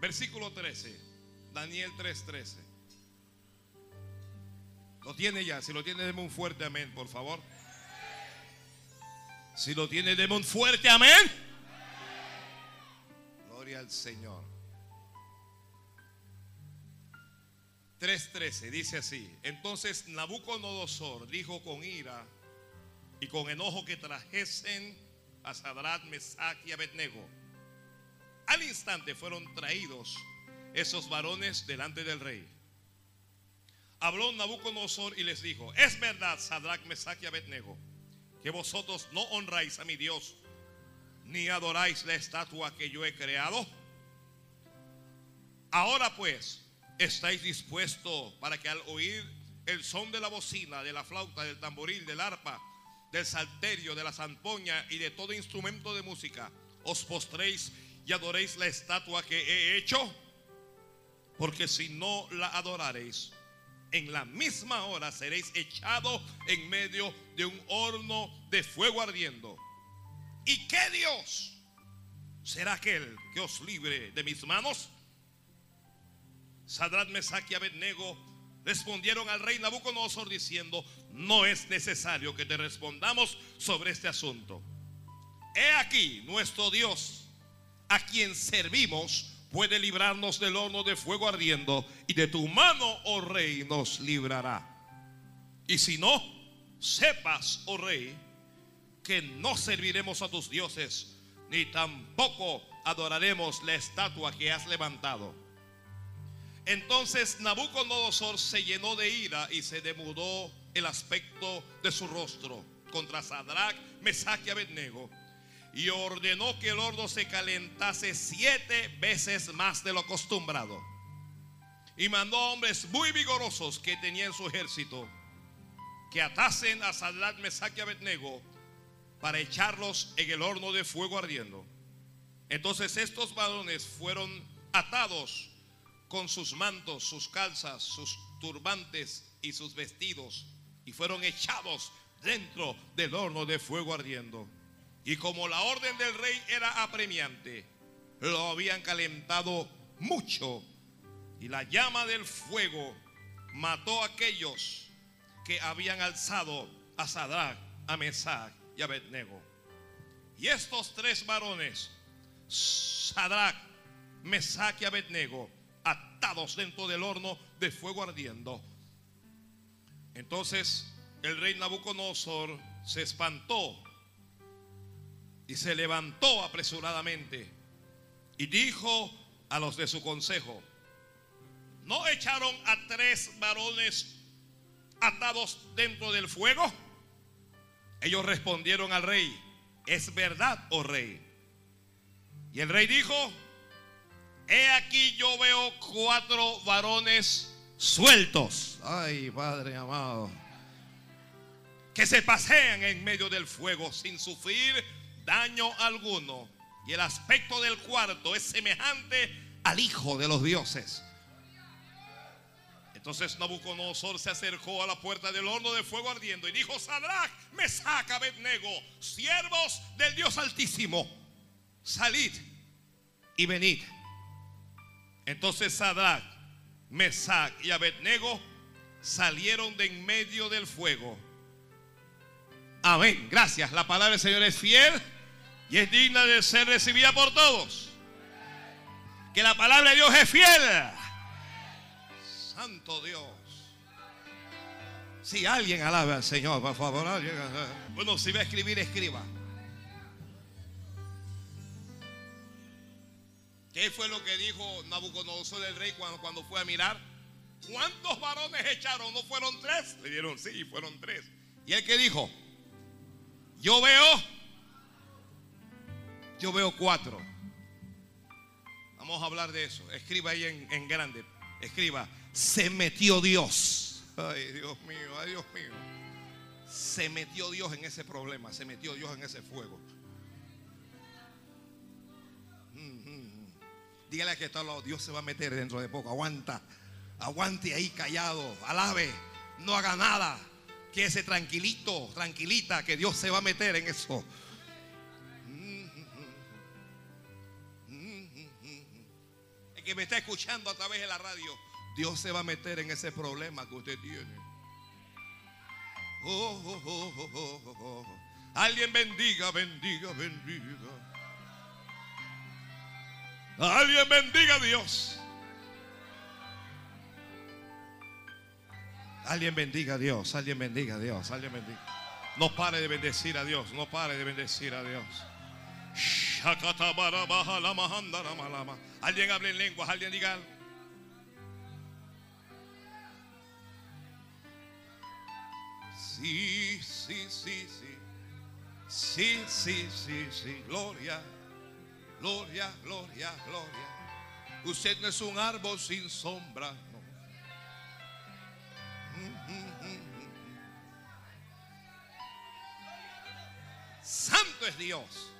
Versículo 13. Daniel 3:13. Lo tiene ya. Si lo tiene, deme un fuerte amén, por favor. Si lo tiene, deme un fuerte amén. Gloria al Señor. 3.13 dice así. Entonces Nabucodonosor dijo con ira y con enojo que trajesen a Sadrat, Mesach y Abednego. Al instante fueron traídos esos varones delante del rey. Habló Nabucodonosor y les dijo, es verdad, Sadrach, Mesach y Abednego, que vosotros no honráis a mi Dios, ni adoráis la estatua que yo he creado. Ahora pues, ¿estáis dispuestos para que al oír el son de la bocina, de la flauta, del tamboril, del arpa, del salterio, de la zampoña y de todo instrumento de música, os postréis y adoréis la estatua que he hecho? Porque si no la adoraréis, en la misma hora seréis echados en medio de un horno de fuego ardiendo. ¿Y qué Dios será aquel que os libre de mis manos? Sadrat, Mesach y Abednego respondieron al rey Nabucodonosor diciendo, no es necesario que te respondamos sobre este asunto. He aquí nuestro Dios, a quien servimos, puede librarnos del horno de fuego ardiendo y de tu mano, oh rey, nos librará. Y si no, sepas, oh rey, que no serviremos a tus dioses, ni tampoco adoraremos la estatua que has levantado. Entonces Nabucodonosor se llenó de ira y se demudó el aspecto de su rostro contra Sadrach, Mesach y Abednego y ordenó que el horno se calentase siete veces más de lo acostumbrado. Y mandó hombres muy vigorosos que tenían su ejército que atasen a Sadrach, Mesach y Abednego para echarlos en el horno de fuego ardiendo. Entonces estos varones fueron atados con sus mantos, sus calzas, sus turbantes y sus vestidos y fueron echados dentro del horno de fuego ardiendo. Y como la orden del rey era apremiante, lo habían calentado mucho y la llama del fuego mató a aquellos que habían alzado a Sadrach, a Mesach y a Abednego. Y estos tres varones, Sadrach, Mesach y Abednego, atados dentro del horno de fuego ardiendo. Entonces el rey Nabucodonosor se espantó y se levantó apresuradamente y dijo a los de su consejo, ¿no echaron a tres varones atados dentro del fuego? Ellos respondieron al rey, es verdad, oh rey. Y el rey dijo, he aquí yo veo cuatro varones sueltos. Ay, Padre amado. Que se pasean en medio del fuego sin sufrir daño alguno. Y el aspecto del cuarto es semejante al Hijo de los dioses. Entonces Nabucodonosor se acercó a la puerta del horno de fuego ardiendo y dijo, Sadrach, me saca Abednego, siervos del Dios Altísimo, salid y venid. Entonces Sadrach, Mesach y Abednego salieron de en medio del fuego. Amén. Gracias. La palabra del Señor es fiel y es digna de ser recibida por todos. Que la palabra de Dios es fiel. Santo Dios. Si alguien alaba al Señor, por favor. Bueno, si va a escribir, escriba. ¿Qué fue lo que dijo Nabucodonosor el rey cuando, cuando fue a mirar? ¿Cuántos varones echaron? ¿No fueron tres? Le dieron, sí, fueron tres. ¿Y él qué dijo? Yo veo yo veo cuatro. Vamos a hablar de eso. Escriba ahí en, grande. Escriba. Se metió Dios. Ay, Dios mío, ay, Dios mío. Se metió Dios en ese problema. Se metió Dios en ese fuego. Dígale a que está al lado. Dios se va a meter dentro de poco. Aguanta. Aguante ahí callado. Alabe. No haga nada. Que ese tranquilito, tranquilita, que Dios se va a meter en eso. Que me está escuchando a través de la radio, Dios se va a meter en ese problema que usted tiene. Oh, oh, oh, oh, oh, oh, oh. Alguien bendiga, bendiga, bendiga. Alguien bendiga a Dios. Alguien bendiga a Dios, alguien bendiga a Dios, alguien bendiga. No pare de bendecir a Dios, no pare de bendecir a Dios. Alguien hable en lenguas, alguien diga algo. Sí, sí, sí, sí. Sí, sí, sí, sí. Gloria, gloria, gloria, gloria. Usted no es un árbol sin sombra. no. Santo es Dios.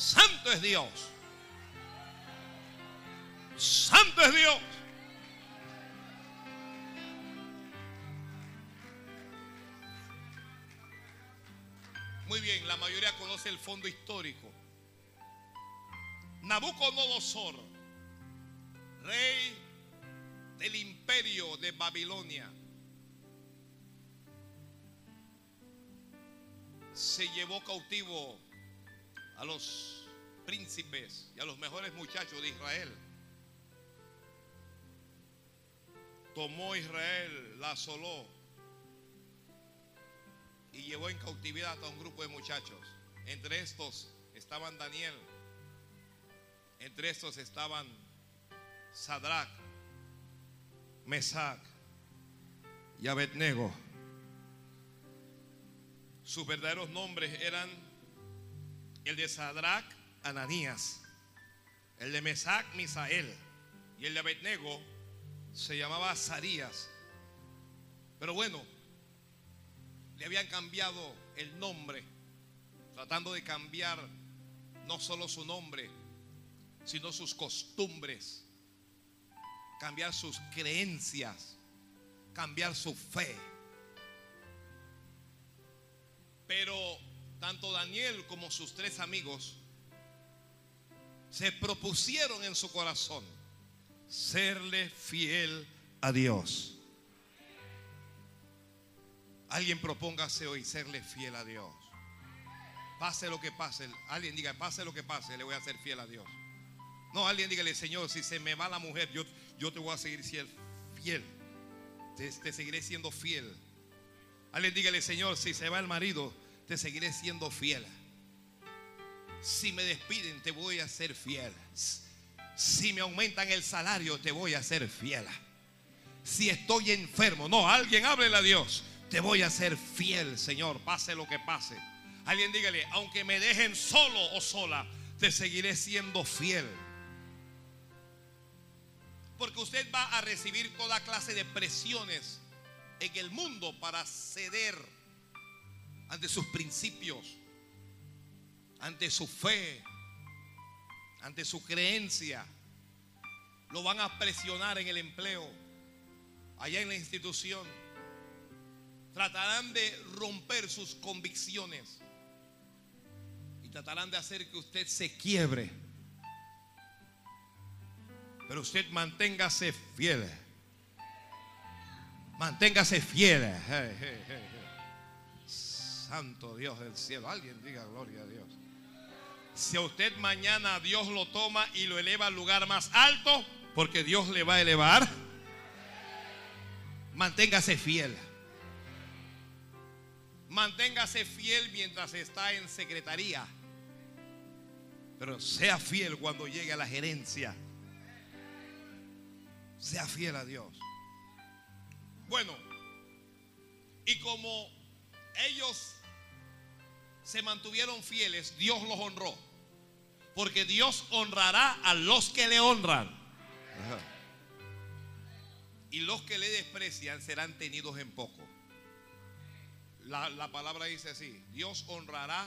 Santo es Dios. Santo es Dios. Muy bien, la mayoría conoce el fondo histórico. Nabucodonosor, rey del imperio de Babilonia, se llevó cautivo a los príncipes y a los mejores muchachos de Israel. Tomó Israel, la asoló y llevó en cautividad a un grupo de muchachos. Entre estos estaban Daniel, entre estos estaban Sadrach, Mesach y Abednego. Sus verdaderos nombres eran el de Sadrach, Ananías, el de Mesach, Misael, y el de Abednego se llamaba Sarías. Pero bueno, le habían cambiado el nombre, tratando de cambiar no solo su nombre, sino sus costumbres, cambiar sus creencias, cambiar su fe. Pero tanto Daniel como sus tres amigos se propusieron en su corazón serle fiel a Dios. Alguien propóngase hoy serle fiel a Dios. Pase lo que pase. Alguien diga, pase lo que pase, le voy a ser fiel a Dios. No, alguien dígale, Señor, si se me va la mujer, yo, yo te voy a seguir fiel. Te, te seguiré siendo fiel. Alguien dígale, Señor, si se va el marido, te seguiré siendo fiel. Si me despiden, te voy a ser fiel. Si me aumentan el salario, te voy a ser fiel. Si estoy enfermo, no, alguien háblele a Dios. Te voy a ser fiel, Señor, pase lo que pase. Alguien dígale, aunque me dejen solo o sola, te seguiré siendo fiel. Porque usted va a recibir toda clase de presiones en el mundo para ceder ante sus principios, ante su fe, ante su creencia. Lo van a presionar en el empleo, allá en la institución. Tratarán de romper sus convicciones y tratarán de hacer que usted se quiebre. Pero usted manténgase fiel. Manténgase fiel. Santo Dios del cielo. Alguien diga gloria a Dios. Si a usted mañana Dios lo toma y lo eleva al lugar más alto, porque Dios le va a elevar, manténgase fiel. Manténgase fiel mientras está en secretaría. Pero sea fiel cuando llegue a la gerencia. Sea fiel a Dios. Bueno, y como ellos se mantuvieron fieles, Dios los honró. Porque Dios honrará a los que le honran. Y los que le desprecian serán tenidos en poco. La, la, palabra dice así, Dios honrará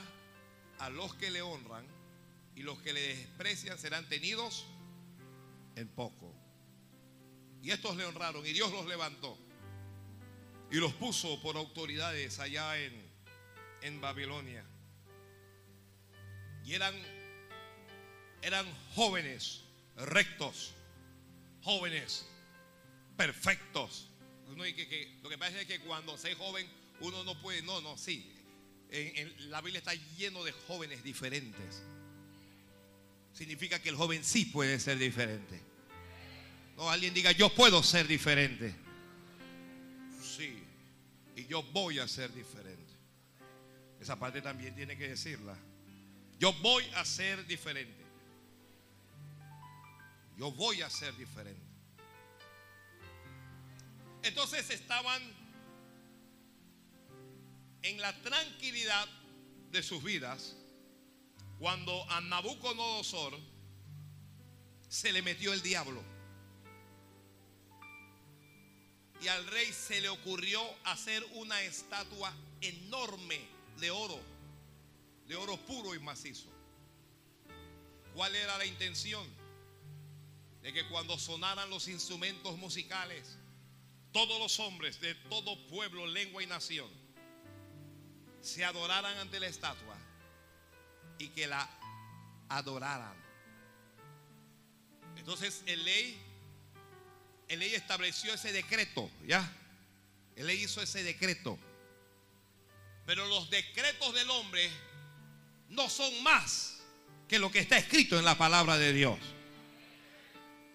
a los que le honran y los que le desprecian serán tenidos en poco. Y estos le honraron y Dios los levantó y los puso por autoridades allá en, en Babilonia. Y eran eran jóvenes, rectos, jóvenes, perfectos. lo que pasa es que cuando se es joven uno no puede, no, no, sí. En, la Biblia está lleno de jóvenes diferentes. Significa que el joven sí puede ser diferente. No, alguien diga, yo puedo ser diferente. Sí, y yo voy a ser diferente. Esa parte también tiene que decirla. Yo voy a ser diferente. Yo voy a ser diferente. Entonces estaban en la tranquilidad de sus vidas cuando a Nabucodonosor se le metió el diablo. Y al rey se le ocurrió hacer una estatua enorme de oro, de oro puro y macizo. ¿Cuál era la intención? De que cuando sonaran los instrumentos musicales, todos los hombres de todo pueblo, lengua y nación se adoraran ante la estatua y que la adoraran. Entonces el ley, el ley estableció ese decreto, ¿ya? El ley hizo ese decreto. Pero los decretos del hombre no son más que lo que está escrito en la palabra de Dios.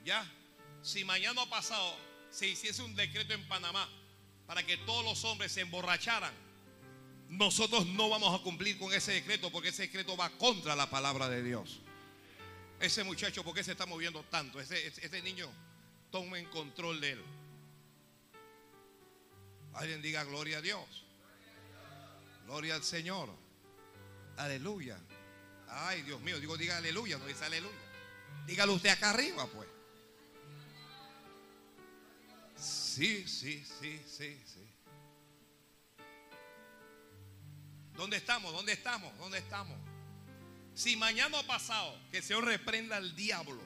¿Ya? Si mañana pasado se hiciese un decreto en Panamá para que todos los hombres se emborracharan, nosotros no vamos a cumplir con ese decreto porque ese decreto va contra la palabra de Dios. Ese muchacho, ¿por qué se está moviendo tanto? Ese, ese, niño, tomen control de él. Alguien diga gloria a Dios. Gloria al Señor. Aleluya. Ay, Dios mío, digo, diga aleluya, no dice aleluya. Dígalo usted acá arriba, pues. Sí, sí, sí, sí, sí. ¿Dónde estamos? ¿Dónde estamos? ¿Dónde estamos? Si mañana pasado que el Señor reprenda al diablo,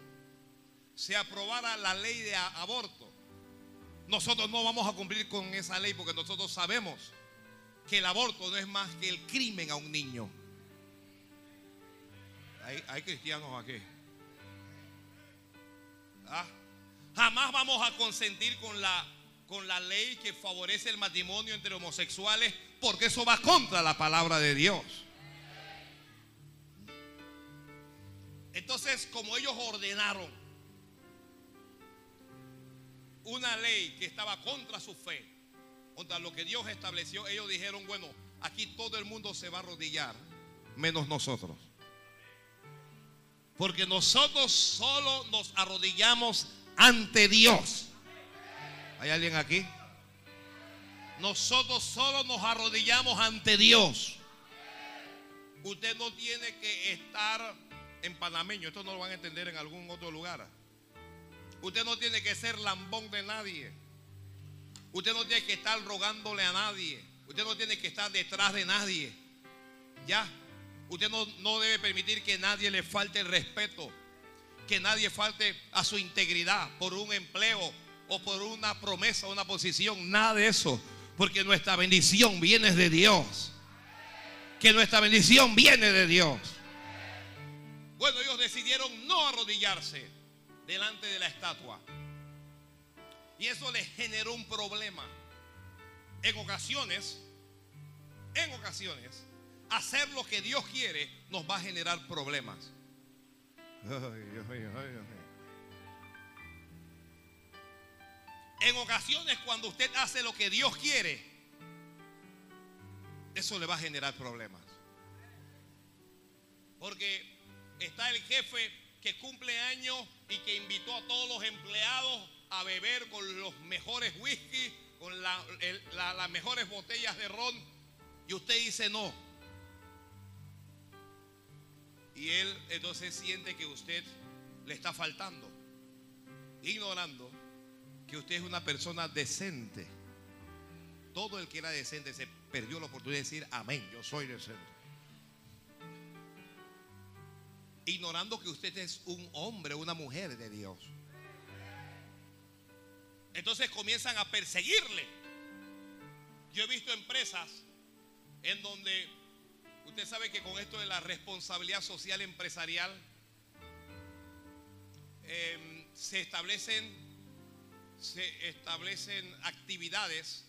se aprobara la ley de aborto, nosotros no vamos a cumplir con esa ley porque nosotros sabemos que el aborto no es más que el crimen a un niño. Hay, hay cristianos aquí. ¿Ah? Jamás vamos a consentir con la con la ley que favorece el matrimonio entre homosexuales, porque eso va contra la palabra de Dios. Entonces, como ellos ordenaron una ley que estaba contra su fe, contra lo que Dios estableció, ellos dijeron, bueno, aquí todo el mundo se va a arrodillar, menos nosotros. Porque nosotros solo nos arrodillamos ante Dios. ¿Hay alguien aquí? Nosotros solo nos arrodillamos ante Dios. Usted no tiene que estar en panameño, esto no lo van a entender en algún otro lugar. Usted no tiene que ser lambón de nadie. Usted no tiene que estar rogándole a nadie. Usted no tiene que estar detrás de nadie. Ya. Usted no, no debe permitir que nadie le falte el respeto. Que nadie falte a su integridad por un empleo, o por una promesa, una posición, nada de eso. Porque nuestra bendición viene de Dios. Que nuestra bendición viene de Dios. Bueno, ellos decidieron no arrodillarse delante de la estatua. Y eso les generó un problema. En ocasiones, en ocasiones, hacer lo que Dios quiere nos va a generar problemas. En ocasiones cuando usted hace lo que Dios quiere, eso le va a generar problemas. Porque está el jefe que cumple años y que invitó a todos los empleados a beber con los mejores whisky, con las mejores botellas de ron, y usted dice no. Y él entonces siente que usted le está faltando, ignorando que usted es una persona decente. Todo el que era decente se perdió la oportunidad de decir, amén, yo soy decente. Ignorando que usted es un hombre, una mujer de Dios. Entonces comienzan a perseguirle. Yo he visto empresas en donde usted sabe que con esto de la responsabilidad social empresarial, se establecen, se establecen actividades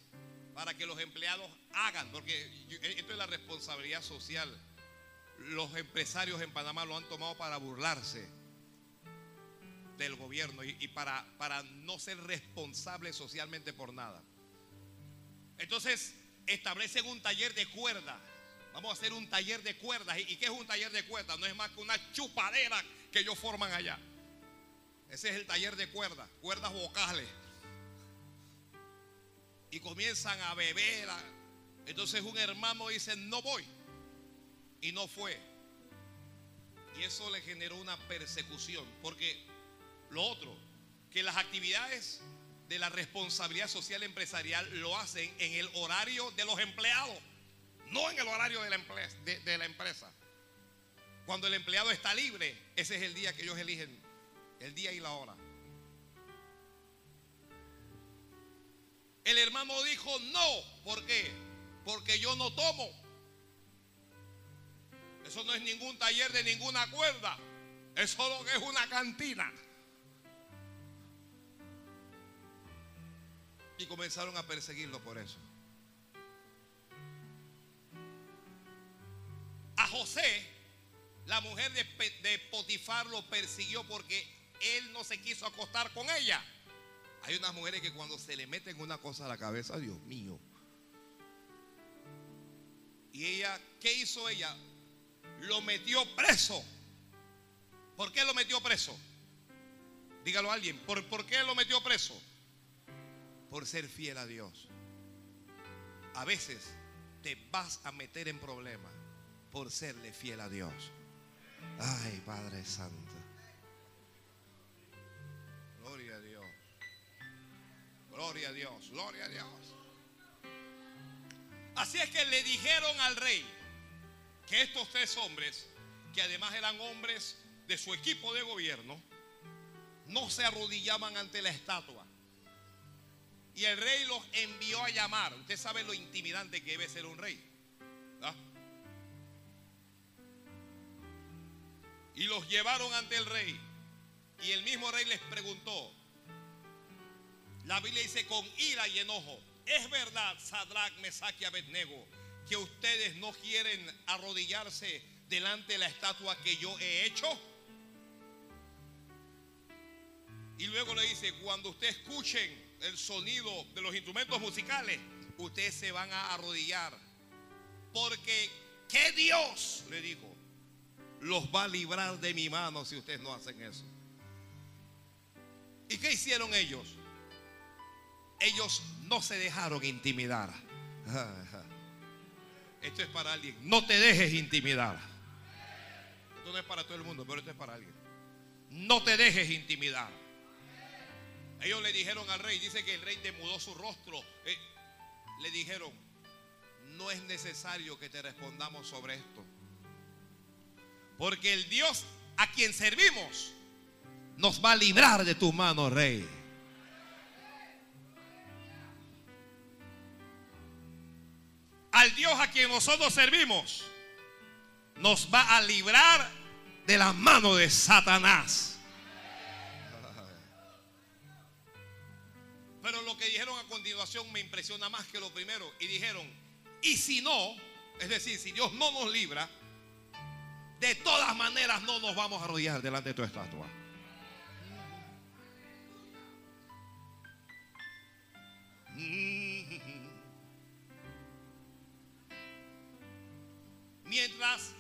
para que los empleados hagan, porque esto es la responsabilidad social. Los empresarios en Panamá lo han tomado para burlarse del gobierno y, para, para no ser responsables socialmente por nada. Entonces establecen un taller de cuerda. Vamos a hacer un taller de cuerdas. ¿Y qué es un taller de cuerdas? No es más que una chupadera que ellos forman allá. Ese es el taller de cuerdas, cuerdas vocales. Y comienzan a beber. Entonces un hermano dice, no voy. Y no fue. Y eso le generó una persecución. Porque lo otro, que las actividades de la responsabilidad social empresarial lo hacen en el horario de los empleados, no en el horario de la, empresa. Cuando el empleado está libre, ese es el día que ellos eligen, el día y la hora. El hermano dijo, no, ¿por qué? Porque yo no tomo. Eso no es ningún taller de ninguna cuerda. Eso solo que es una cantina. Y comenzaron a perseguirlo por eso. A José, la mujer de, Potifar lo persiguió porque él no se quiso acostar con ella. Hay unas mujeres que cuando se le meten una cosa a la cabeza, Dios mío. Y ella, ¿qué hizo ella? Lo metió preso. ¿Por qué lo metió preso? Dígalo a alguien. ¿Por, ¿Por qué lo metió preso? Por ser fiel a Dios. A veces te vas a meter en problemas por serle fiel a Dios. Ay, Padre Santo. Gloria a Dios. Gloria a Dios. Gloria a Dios. Así es que le dijeron al rey que estos tres hombres, que además eran hombres de su equipo de gobierno, no se arrodillaban ante la estatua y el rey los envió a llamar. Usted sabe lo intimidante que debe ser un rey. Y los llevaron ante el rey. Y el mismo rey les preguntó. La Biblia dice con ira y enojo. Es verdad, Sadrach, Mesach y Abednego, que ustedes no quieren arrodillarse delante de la estatua que yo he hecho. Y luego le dice, cuando ustedes escuchen el sonido de los instrumentos musicales, ustedes se van a arrodillar. Porque que Dios, le dijo, los va a librar de mi mano si ustedes no hacen eso. ¿Y qué hicieron ellos? Ellos no se dejaron intimidar. Esto es para alguien. No te dejes intimidar. Esto no es para todo el mundo, pero esto es para alguien. No te dejes intimidar. Ellos le dijeron al rey, dice que el rey demudó su rostro. Eh, le dijeron, no es necesario que te respondamos sobre esto. Porque el Dios a quien servimos nos va a librar de tu mano, rey. Al Dios a quien nosotros servimos nos va a librar de la mano de Satanás. Pero lo que dijeron a continuación me impresiona más que lo primero. Y dijeron, y si no, es decir, si Dios no nos libra, de todas maneras no nos vamos a arrodillar delante de tu estatua. Mientras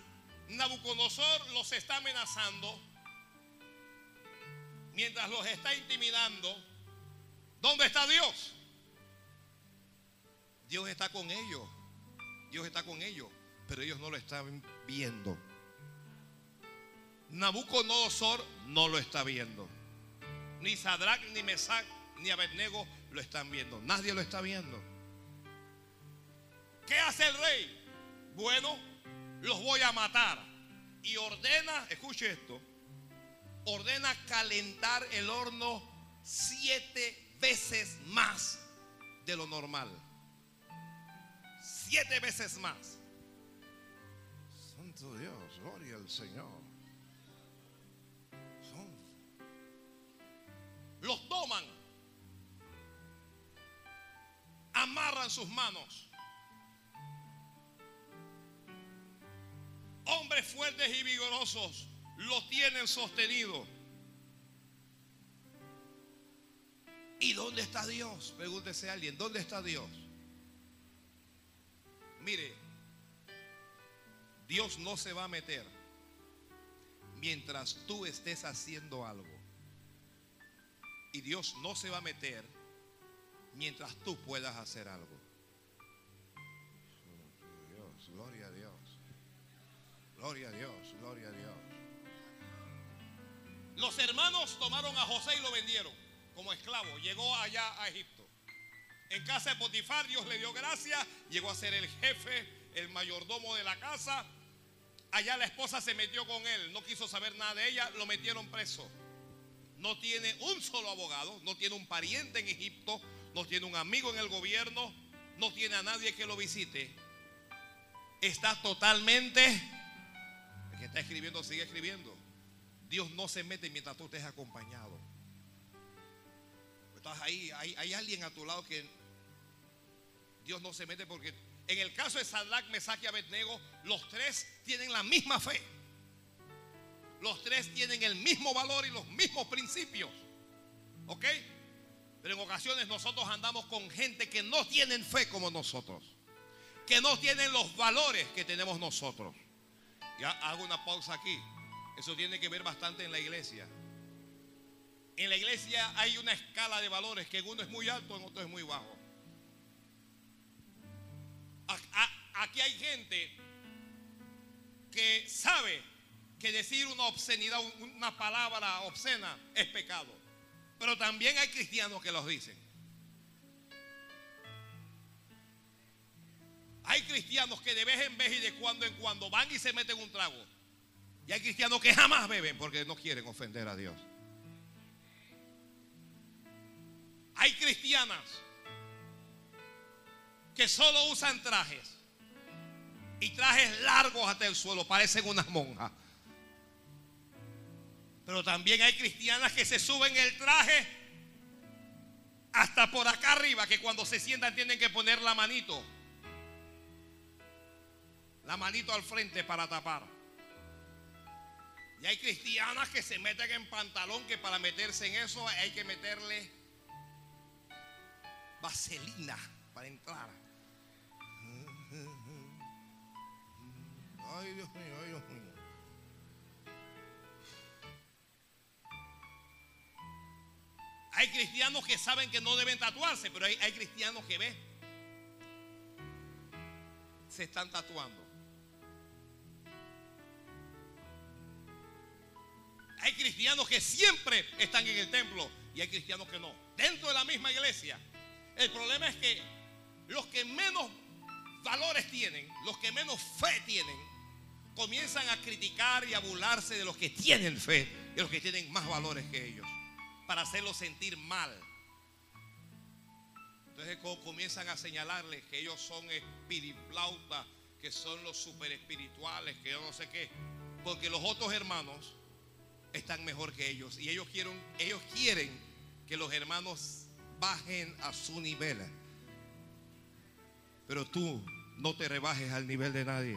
Nabucodonosor los está amenazando, mientras los está intimidando, ¿Dónde está Dios? Dios está con ellos. Dios está con ellos. Pero ellos no lo están viendo. Nabucodonosor no lo está viendo. Ni Sadrach, ni Mesach, ni Abednego lo están viendo. Nadie lo está viendo. ¿Qué hace el rey? Bueno, los voy a matar. Y ordena, escuche esto, ordena calentar el horno siete veces más de lo normal. Siete veces más. Santo Dios, gloria al Señor. Son... Los toman, amarran sus manos. Hombres fuertes y vigorosos lo tienen sostenido ¿Y dónde está Dios? Pregúntese alguien, ¿dónde está Dios? Mire, Dios no se va a meter mientras tú estés haciendo algo. Y Dios no se va a meter mientras tú puedas hacer algo. Dios, gloria a Dios. Gloria a Dios, gloria a Dios. Los hermanos tomaron a José y lo vendieron como esclavo. Llegó allá a Egipto. En casa de Potifar Dios le dio gracia. Llegó a ser el jefe, el mayordomo de la casa. Allá la esposa se metió con él. No quiso saber nada de ella. Lo metieron preso. No tiene un solo abogado. No tiene un pariente en Egipto. No tiene un amigo en el gobierno. No tiene a nadie que lo visite. Está totalmente... El que está escribiendo sigue escribiendo. Dios no se mete mientras tú estés acompañado. Estás ahí, hay, alguien a tu lado que Dios no se mete porque en el caso de Sadrach, Mesach y Abednego, los tres tienen la misma fe. Los tres tienen el mismo valor y los mismos principios. ¿Ok? Pero en ocasiones nosotros andamos con gente que no tienen fe como nosotros. Que no tienen los valores que tenemos nosotros. Ya hago una pausa aquí. Eso tiene que ver bastante en la iglesia. En la iglesia hay una escala de valores que uno es muy alto, en otro es muy bajo. Aquí hay gente que sabe que decir una obscenidad, una palabra obscena es pecado. Pero también hay cristianos que los dicen. Hay cristianos que de vez en vez y de cuando en cuando van y se meten un trago. Y hay cristianos que jamás beben porque no quieren ofender a Dios. Hay cristianas que solo usan trajes. Y trajes largos hasta el suelo, parecen unas monjas. Pero también hay cristianas que se suben el traje hasta por acá arriba, que cuando se sientan tienen que poner la manito. La manito al frente para tapar. Y hay cristianas que se meten en pantalón, que para meterse en eso hay que meterle vaselina para entrar. Ay, Dios mío, ay, Dios mío. Hay cristianos que saben que no deben tatuarse, pero hay, cristianos que ven. Se están tatuando. Hay cristianos que siempre están en el templo y hay cristianos que no. Dentro de la misma iglesia. El problema es que los que menos valores tienen, los que menos fe tienen, comienzan a criticar y a burlarse de los que tienen fe, de los que tienen más valores que ellos, para hacerlos sentir mal. Entonces comienzan a señalarles que ellos son espiritlautas, que son los super espirituales, que yo no sé qué, porque los otros hermanos están mejor que ellos y ellos quieren, ellos quieren que los hermanos bajen a su nivel. Pero tú no te rebajes al nivel de nadie.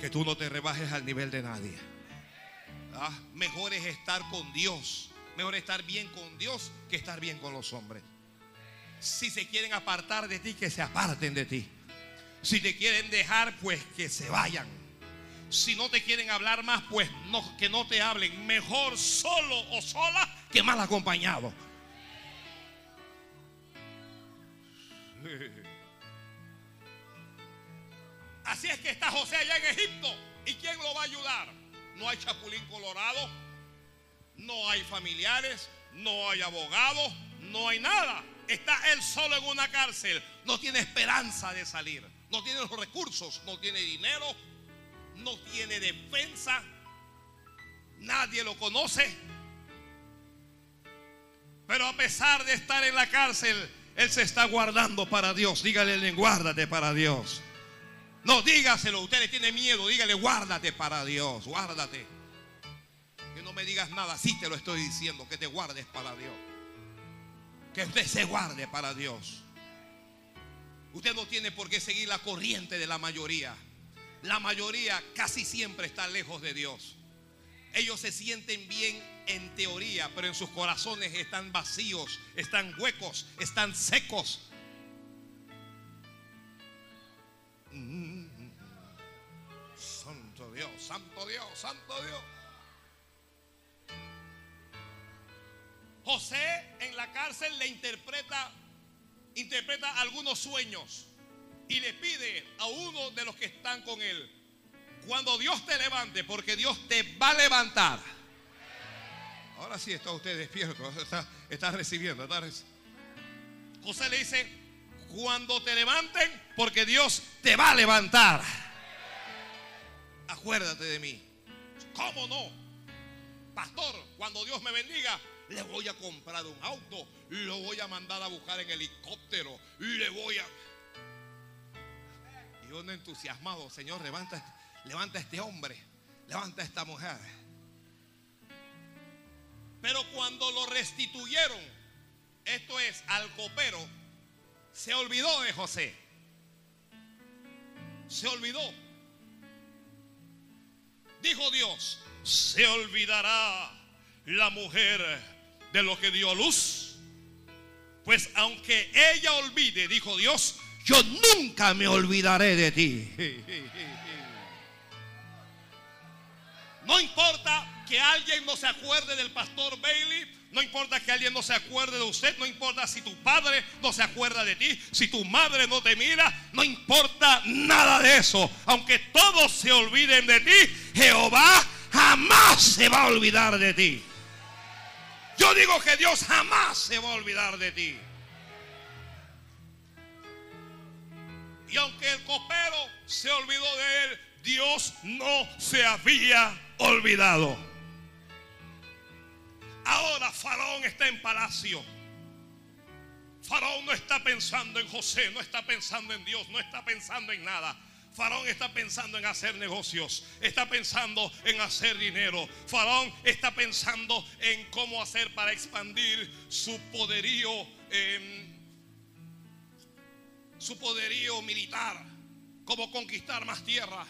Que tú no te rebajes al nivel de nadie. Ah, mejor es estar con Dios. Mejor estar bien con Dios que estar bien con los hombres. Si se quieren apartar de ti, que se aparten de ti. Si te quieren dejar, pues que se vayan. Si no te quieren hablar más, pues que no te hablen. Mejor solo o sola que mal acompañado. Así es que está José allá en Egipto. ¿Y quién lo va a ayudar? No hay chapulín colorado, no hay familiares, no hay abogados, no hay nada. Está él solo en una cárcel. No tiene esperanza de salir. No tiene los recursos, no tiene dinero, no tiene defensa. Nadie lo conoce. Pero a pesar de estar en la cárcel, él se está guardando para Dios. Dígale, guárdate para Dios. No, dígaselo, usted le tiene miedo, dígale, guárdate para Dios, guárdate. Que no me digas nada, sí te lo estoy diciendo, que te guardes para Dios. Que usted se guarde para Dios. Usted no tiene por qué seguir la corriente de la mayoría. La mayoría casi siempre está lejos de Dios. Ellos se sienten bien en teoría, pero en sus corazones están vacíos, están huecos, están secos. Mm. Santo Dios, santo Dios, santo Dios. José en la cárcel le interpreta interpreta algunos sueños y le pide a uno de los que están con él, cuando Dios te levante, porque Dios te va a levantar. Ahora sí está usted despierto, está, recibiendo. José le dice, cuando te levanten, porque Dios te va a levantar. Acuérdate de mí. ¿Cómo no? Pastor, cuando Dios me bendiga, le voy a comprar un auto, lo voy a mandar a buscar en helicóptero, le voy a... Uno entusiasmado, Señor, levanta, levanta este hombre, levanta esta mujer. Pero cuando lo restituyeron, esto es, al copero, se olvidó de José. Se olvidó. Dijo Dios, se olvidará la mujer de lo que dio luz. Pues aunque ella olvide, dijo Dios, yo nunca me olvidaré de ti. No importa que alguien no se acuerde del pastor Bailey. No importa que alguien no se acuerde de usted. No importa si tu padre no se acuerda de ti. Si tu madre no te mira. No importa nada de eso. Aunque todos se olviden de ti. Jehová jamás se va a olvidar de ti. Yo digo que Dios jamás se va a olvidar de ti. Y aunque el copero se olvidó de él, Dios no se había olvidado. Ahora Faraón está en palacio. Faraón no está pensando en José, no está pensando en Dios, no está pensando en nada. Faraón está pensando en hacer negocios, está pensando en hacer dinero. Faraón está pensando en cómo hacer para expandir su poderío, em, su poderío militar, cómo conquistar más tierra.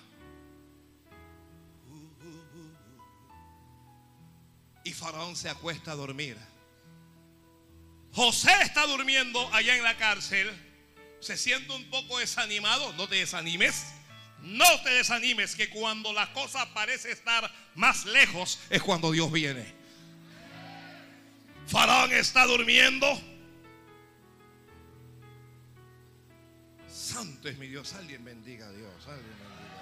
Y Faraón se acuesta a dormir. José está durmiendo allá en la cárcel se siente un poco desanimado, no te desanimes. No te desanimes que cuando la cosa parece estar más lejos es cuando Dios viene. Faraón está durmiendo. Santo es mi Dios. Alguien bendiga a Dios. Alguien bendiga a Dios.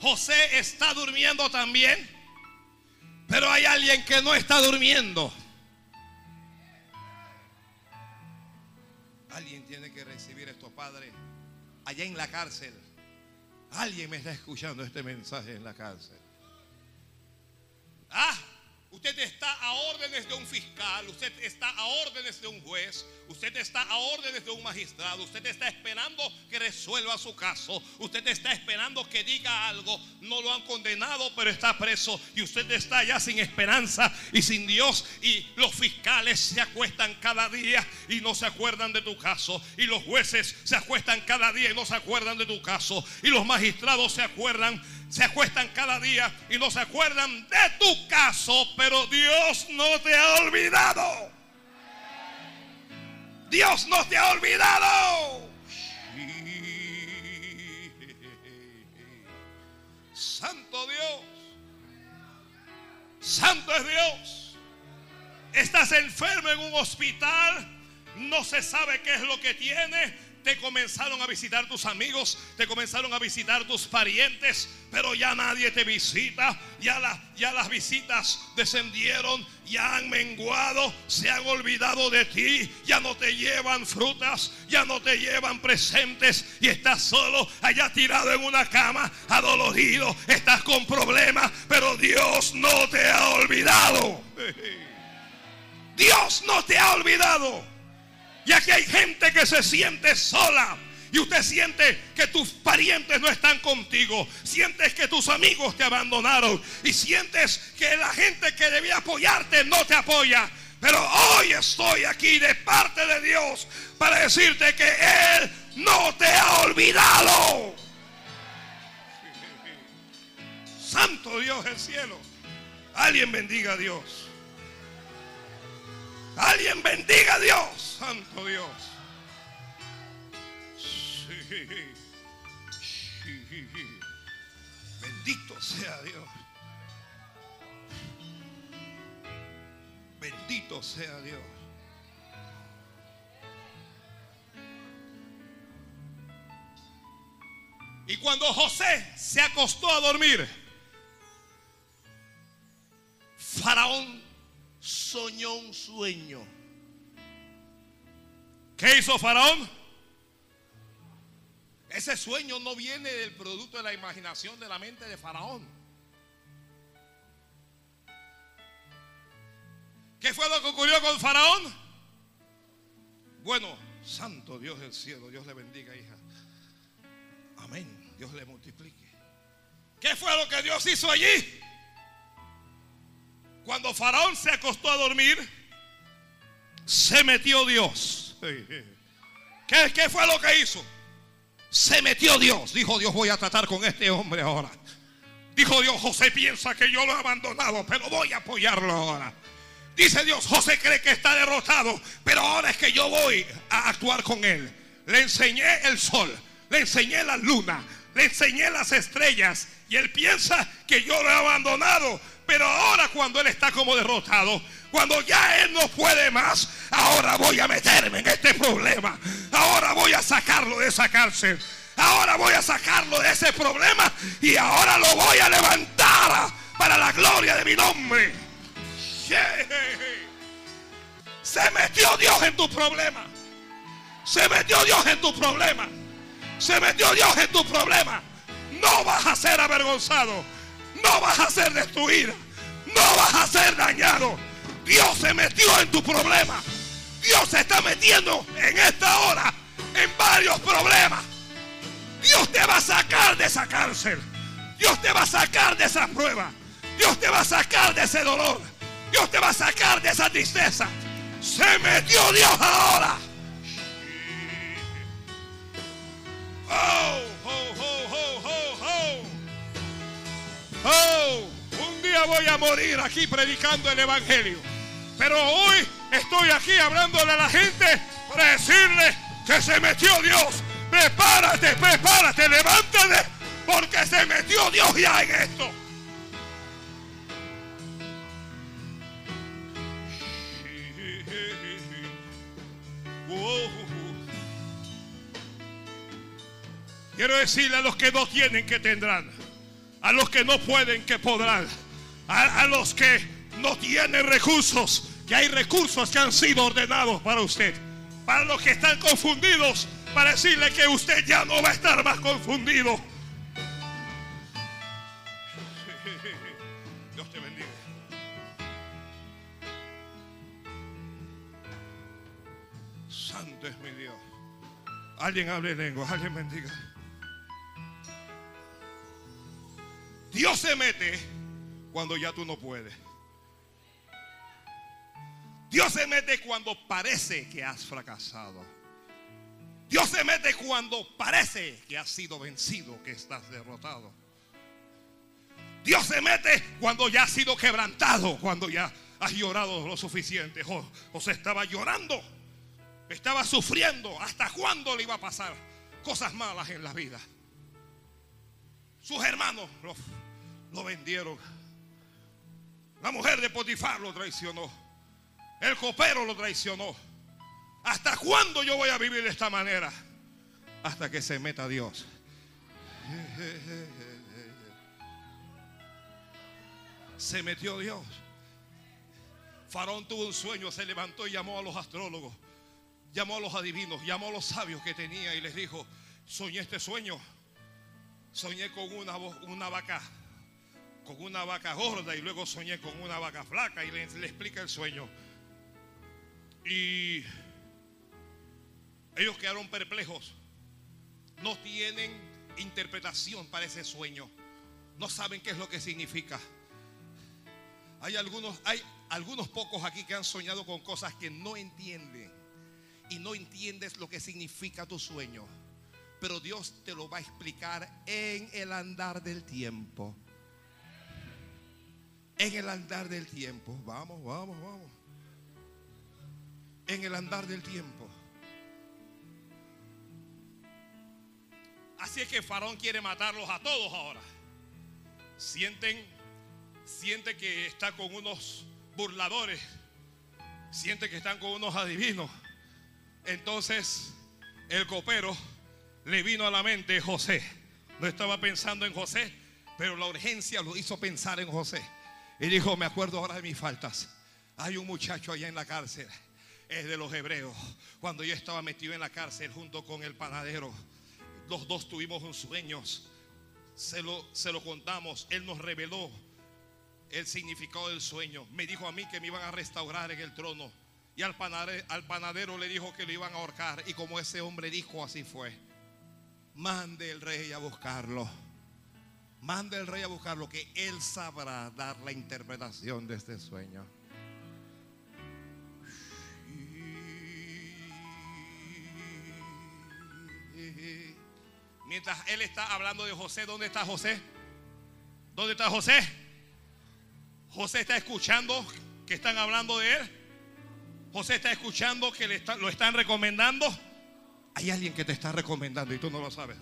José está durmiendo también. Pero hay alguien que no está durmiendo. Alguien tiene que recibir esto, Padre. Allá en la cárcel. Alguien me está escuchando este mensaje en la cárcel. Ah, Usted está a órdenes de un fiscal, usted está a órdenes de un juez, usted está a órdenes de un magistrado, usted está esperando que resuelva su caso, usted está esperando que diga algo, no lo han condenado, pero está preso. Y usted está ya sin esperanza y sin Dios. Y los fiscales se acuestan cada día y no se acuerdan de tu caso. Y los jueces se acuestan cada día y no se acuerdan de tu caso. Y los magistrados se acuerdan se acuestan cada día y no se acuerdan de tu caso, pero Dios no te ha olvidado. Dios no te ha olvidado. Santo Dios. Santo es Dios. Estás enfermo en un hospital. No se sabe qué es lo que tiene te comenzaron a visitar tus amigos, te comenzaron a visitar tus parientes, pero ya nadie te visita, ya, ya las visitas descendieron, ya han menguado, se han olvidado de ti, ya no te llevan frutas, ya no te llevan presentes y estás solo allá tirado en una cama, adolorido, estás con problemas, pero Dios no te ha olvidado. Dios no te ha olvidado. Y aquí hay gente que se siente sola Y usted siente que tus parientes no están contigo. Sientes que tus amigos te abandonaron. Y sientes que la gente que debía apoyarte no te apoya. Pero hoy estoy aquí de parte de Dios para decirte que Él no te ha olvidado. Santo Dios del cielo. Alguien bendiga a Dios. Alguien bendiga a Dios. Santo Dios. Bendito sea Dios. Bendito sea Dios. Y cuando José se acostó a dormir, Faraón soñó un sueño. ¿Qué hizo Faraón? Ese sueño no viene del producto de la imaginación de la mente de Faraón. ¿Qué fue lo que ocurrió con Faraón? Bueno, santo Dios del cielo, Dios le bendiga, hija. Amén, Dios le multiplique. ¿Qué fue lo que Dios hizo allí? Cuando Faraón se acostó a dormir, se metió Dios. ¿Qué, ¿Qué, fue lo que hizo? Se metió Dios. Dijo Dios, voy a tratar con este hombre ahora. Dijo Dios, José piensa que yo lo he abandonado, pero voy a apoyarlo ahora. Dice Dios, José cree que está derrotado, pero ahora es que yo voy a actuar con él. Le enseñé el sol, le enseñé la luna, le enseñé las estrellas y él piensa que yo lo he abandonado, pero ahora cuando él está como derrotado, cuando ya él no puede más, ahora voy a meterme en este problema. Ahora voy a sacarlo de esa cárcel. Ahora voy a sacarlo de ese problema y ahora lo voy a levantar para la gloria de mi nombre. Se metió Dios en tu problema. Se metió Dios en tu problema. Se metió Dios en tu problema. No vas a ser avergonzado. No vas a ser destruido. No vas a ser dañado. Dios se metió en tu problema. Dios se está metiendo en esta hora en varios problemas. Dios te va a sacar de esa cárcel. Dios te va a sacar de esa prueba. Dios te va a sacar de ese dolor. Dios te va a sacar de esa tristeza. Se metió Dios ahora. Oh, oh. un día voy a morir aquí predicando el Evangelio. Pero hoy estoy aquí hablándole a la gente para decirle que se metió Dios. Prepárate, prepárate, levántate, porque se metió Dios ya en esto. Quiero decirle a los que no tienen que tendrán, a los que no pueden que podrán, a, a los que no tienen recursos, que hay recursos que han sido ordenados para usted. Para los que están confundidos, para decirle que usted ya no va a estar más confundido. Dios te bendiga. Santo es mi Dios. Alguien hable lengua, alguien bendiga. Dios se mete cuando ya tú no puedes. Dios se mete cuando parece que has fracasado. Dios se mete cuando parece que has sido vencido, que estás derrotado. Dios se mete cuando ya has sido quebrantado, cuando ya has llorado lo suficiente. O, se estaba llorando, estaba sufriendo. ¿Hasta cuándo le iba a pasar cosas malas en la vida? Sus hermanos lo, lo vendieron. La mujer de Potifar lo traicionó. El copero lo traicionó. ¿Hasta cuándo yo voy a vivir de esta manera? Hasta que se meta Dios. Se metió Dios. Faraón tuvo un sueño, se levantó y llamó a los astrólogos, llamó a los adivinos, llamó a los sabios que tenía y les dijo, soñé este sueño. Soñé con una, una vaca, con una vaca gorda y luego soñé con una vaca flaca y le, le explica el sueño. Y ellos quedaron perplejos. no tienen interpretación para ese sueño. No saben qué es lo que significa. Hay algunos, hay algunos pocos aquí que han soñado con cosas que no entienden. Y no entiendes lo que significa tu sueño. Pero Dios te lo va a explicar en el andar del tiempo. En el andar del tiempo. Vamos, vamos, vamos. En el andar del tiempo. Así es que Faraón quiere matarlos a todos ahora. Sienten, siente que está con unos burladores. Siente que están con unos adivinos. Entonces el copero le vino a la mente José. No estaba pensando en José, pero la urgencia lo hizo pensar en José. Y dijo, me acuerdo ahora de mis faltas. Hay un muchacho allá en la cárcel, es de los hebreos. Cuando yo estaba metido en la cárcel junto con el panadero, los dos tuvimos un sueño. Se lo, se lo contamos, él nos reveló el significado del sueño. Me dijo a mí que me iban a restaurar en el trono. Y al panadero, al panadero le dijo que lo iban a ahorcar. Y como ese hombre dijo, así fue. Mande el rey a buscarlo. Mande el rey a buscarlo, que él sabrá dar la interpretación de este sueño. Mientras él está hablando de José, ¿dónde está José? ¿Dónde está José? José está escuchando que están hablando de él. José está escuchando que lo están recomendando. Hay alguien que te está recomendando y tú no lo sabes.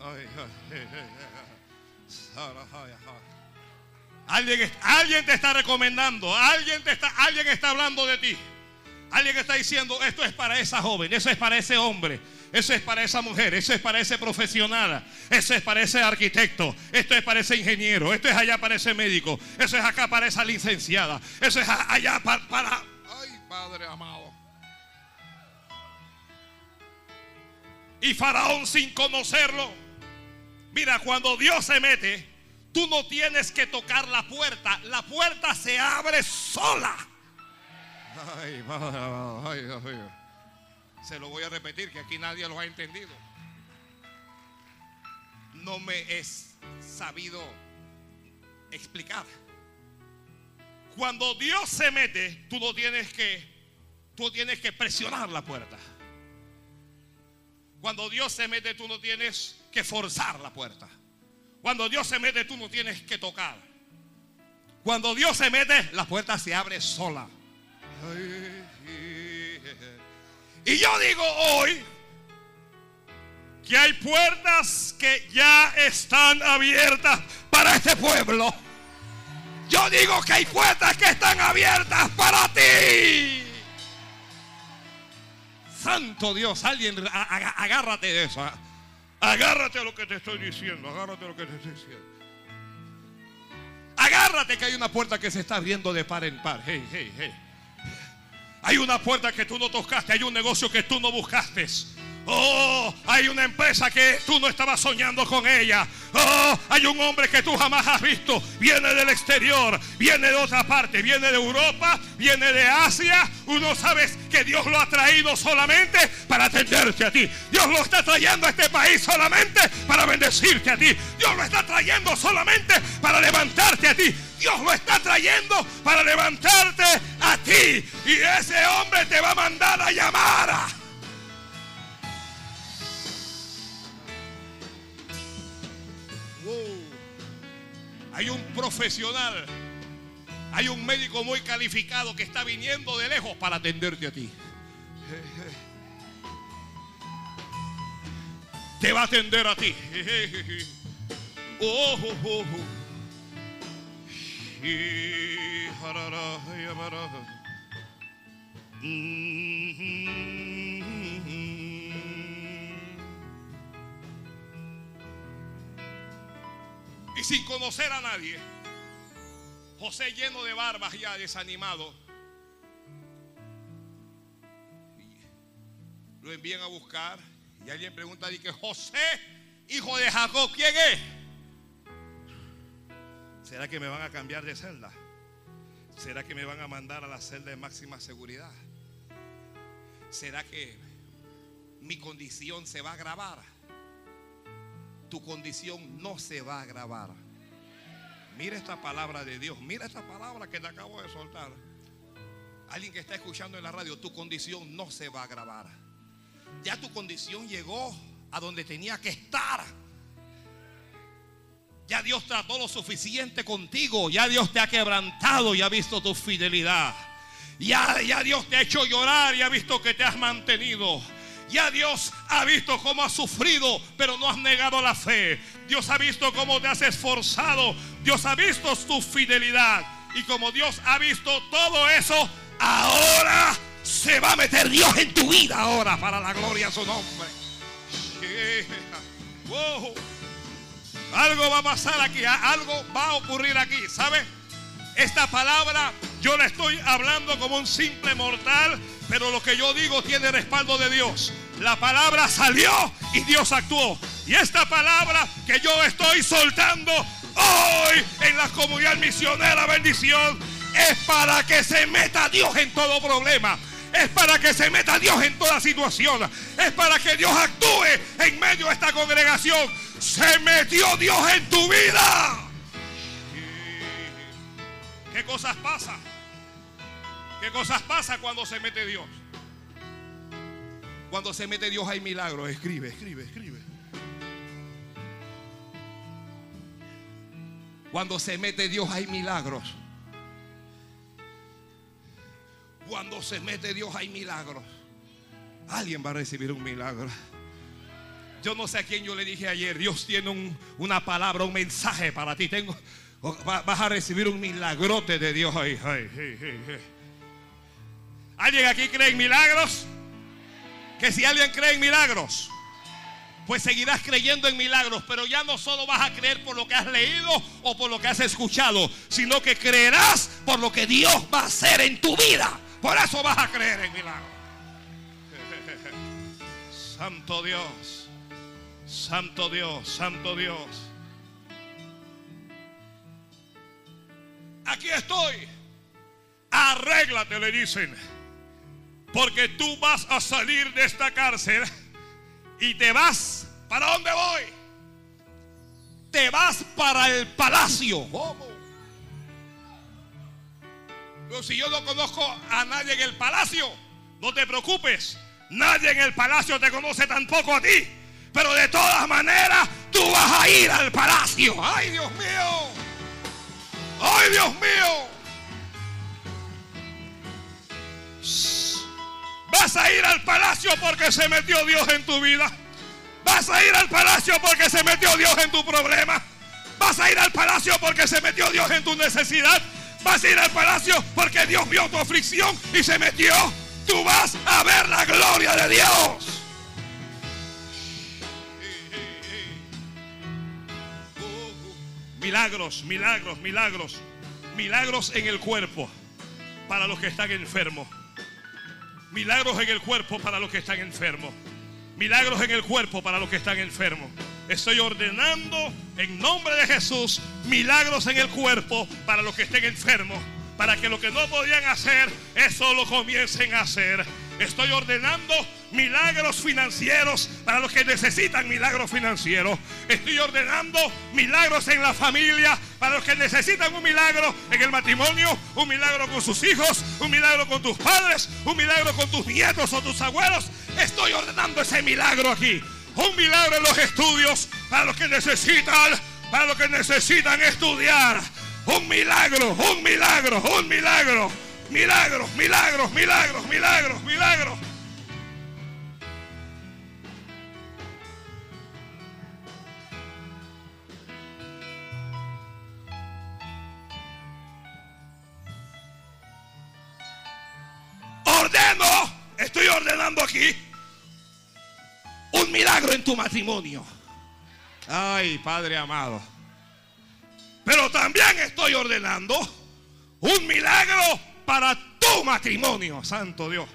Alguien, alguien te está recomendando. Alguien, te está, alguien está hablando de ti. Alguien está diciendo, esto es para esa joven, eso es para ese hombre, eso es para esa mujer, eso es para ese profesional, eso es para ese arquitecto, esto es para ese ingeniero, esto es allá para ese médico, eso es acá para esa licenciada, eso es allá para... para... Ay, Padre amado. Y Faraón sin conocerlo. Mira, cuando Dios se mete, tú no tienes que tocar la puerta, la puerta se abre sola. Ay, ay, ay, Se lo voy a repetir que aquí nadie lo ha entendido. No me es sabido explicar. Cuando Dios se mete, tú no tienes que tú tienes que presionar la puerta. Cuando Dios se mete, tú no tienes forzar la puerta. Cuando Dios se mete, tú no tienes que tocar. Cuando Dios se mete, la puerta se abre sola. Y yo digo hoy que hay puertas que ya están abiertas para este pueblo. Yo digo que hay puertas que están abiertas para ti. Santo Dios, alguien agárrate de eso. Agárrate a lo que te estoy diciendo. Agárrate a lo que te estoy diciendo. Agárrate que hay una puerta que se está abriendo de par en par. Hey, hey, hey. Hay una puerta que tú no tocaste, hay un negocio que tú no buscaste. Oh, hay una empresa que tú no estabas soñando con ella. Oh, hay un hombre que tú jamás has visto. Viene del exterior, viene de otra parte, viene de Europa, viene de Asia. Uno sabes que Dios lo ha traído solamente para atenderte a ti. Dios lo está trayendo a este país solamente para bendecirte a ti. Dios lo está trayendo solamente para levantarte a ti. Dios lo está trayendo para levantarte a ti. Y ese hombre te va a mandar a llamar. Hay un profesional, hay un médico muy calificado que está viniendo de lejos para atenderte a ti. Te va a atender a ti. Oh, oh, oh, y sin conocer a nadie. José lleno de barbas ya desanimado. Lo envían a buscar y alguien pregunta que José, hijo de Jacob, ¿quién es? ¿Será que me van a cambiar de celda? ¿Será que me van a mandar a la celda de máxima seguridad? ¿Será que mi condición se va a agravar? Tu condición no se va a agravar. Mira esta palabra de Dios, mira esta palabra que te acabo de soltar. Alguien que está escuchando en la radio, tu condición no se va a agravar. Ya tu condición llegó a donde tenía que estar. Ya Dios trató lo suficiente contigo. Ya Dios te ha quebrantado y ha visto tu fidelidad. Ya, ya Dios te ha hecho llorar y ha visto que te has mantenido. Ya Dios ha visto cómo has sufrido, pero no has negado la fe. Dios ha visto cómo te has esforzado. Dios ha visto tu fidelidad. Y como Dios ha visto todo eso, ahora se va a meter Dios en tu vida ahora para la gloria de su nombre. Algo va a pasar aquí, algo va a ocurrir aquí, ¿sabe? Esta palabra yo la estoy hablando como un simple mortal, pero lo que yo digo tiene respaldo de Dios. La palabra salió y Dios actuó. Y esta palabra que yo estoy soltando hoy en la comunidad misionera bendición es para que se meta Dios en todo problema. Es para que se meta Dios en toda situación. Es para que Dios actúe en medio de esta congregación. Se metió Dios en tu vida. ¿Qué cosas pasan? ¿Qué cosas pasan cuando se mete Dios? Cuando se mete Dios hay milagros. Escribe, escribe, escribe. Cuando se mete Dios hay milagros. Cuando se mete Dios hay milagros. Alguien va a recibir un milagro. Yo no sé a quién yo le dije ayer. Dios tiene una palabra, un mensaje para ti. Tengo, vas a recibir un milagrote de Dios ahí. ¿Alguien aquí cree en milagros? Que si alguien cree en milagros, pues seguirás creyendo en milagros, pero ya no solo vas a creer por lo que has leído o por lo que has escuchado, sino que creerás por lo que Dios va a hacer en tu vida. Por eso vas a creer en milagros. Santo Dios, Santo Dios, Santo Dios. Aquí estoy. Arréglate, le dicen. Porque tú vas a salir de esta cárcel y te vas. ¿Para dónde voy? Te vas para el palacio. ¿Cómo? Pero si yo no conozco a nadie en el palacio, no te preocupes. Nadie en el palacio te conoce tampoco a ti. Pero de todas maneras, tú vas a ir al palacio. ¡Ay, Dios mío! ¡Ay, Dios mío! Vas a ir al palacio porque se metió Dios en tu vida. Vas a ir al palacio porque se metió Dios en tu problema. Vas a ir al palacio porque se metió Dios en tu necesidad. Vas a ir al palacio porque Dios vio tu aflicción y se metió. Tú vas a ver la gloria de Dios. Milagros, milagros, milagros. Milagros en el cuerpo para los que están enfermos. Milagros en el cuerpo para los que están enfermos. Milagros en el cuerpo para los que están enfermos. Estoy ordenando en nombre de Jesús milagros en el cuerpo para los que estén enfermos. Para que lo que no podían hacer, eso lo comiencen a hacer. Estoy ordenando milagros financieros para los que necesitan milagros financieros. Estoy ordenando milagros en la familia para los que necesitan un milagro en el matrimonio, un milagro con sus hijos, un milagro con tus padres, un milagro con tus nietos o tus abuelos. Estoy ordenando ese milagro aquí. Un milagro en los estudios para los que necesitan, para los que necesitan estudiar. Un milagro, un milagro, un milagro. Milagros, milagros, milagros, milagros, milagros. Ordeno, estoy ordenando aquí un milagro en tu matrimonio. Ay, Padre amado. Pero también estoy ordenando un milagro para tu matrimonio, santo Dios.